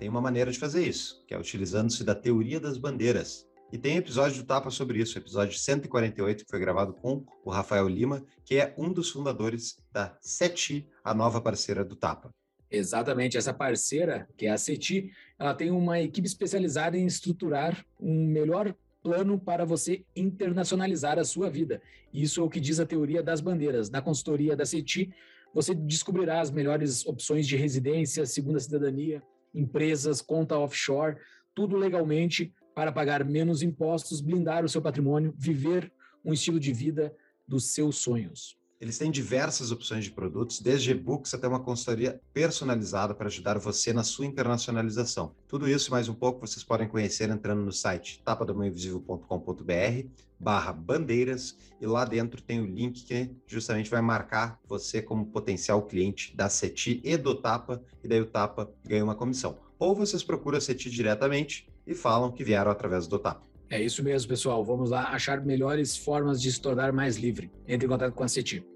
Tem uma maneira de fazer isso, que é utilizando-se da teoria das bandeiras. E tem episódio do Tapa sobre isso, episódio 148, que foi gravado com o Rafael Lima, que é um dos fundadores da CETI, a nova parceira do Tapa. Exatamente, essa parceira, que é a CETI, ela tem uma equipe especializada em estruturar um melhor plano para você internacionalizar a sua vida. Isso é o que diz a teoria das bandeiras. Na consultoria da CETI, você descobrirá as melhores opções de residência, segunda cidadania, empresas, conta offshore, tudo legalmente para pagar menos impostos, blindar o seu patrimônio, viver um estilo de vida dos seus sonhos. Eles têm diversas opções de produtos, desde e-books até uma consultoria personalizada para ajudar você na sua internacionalização. Tudo isso e mais um pouco vocês podem conhecer entrando no site tapadamãoinvisível.com.br barra bandeiras e lá dentro tem o link que justamente vai marcar você como potencial cliente da CETI e do Tapa e daí o Tapa ganha uma comissão. Ou vocês procuram a CETI diretamente e falam que vieram através do Tapa. É isso mesmo, pessoal. Vamos lá achar melhores formas de se tornar mais livre. Entre em contato com a CETI.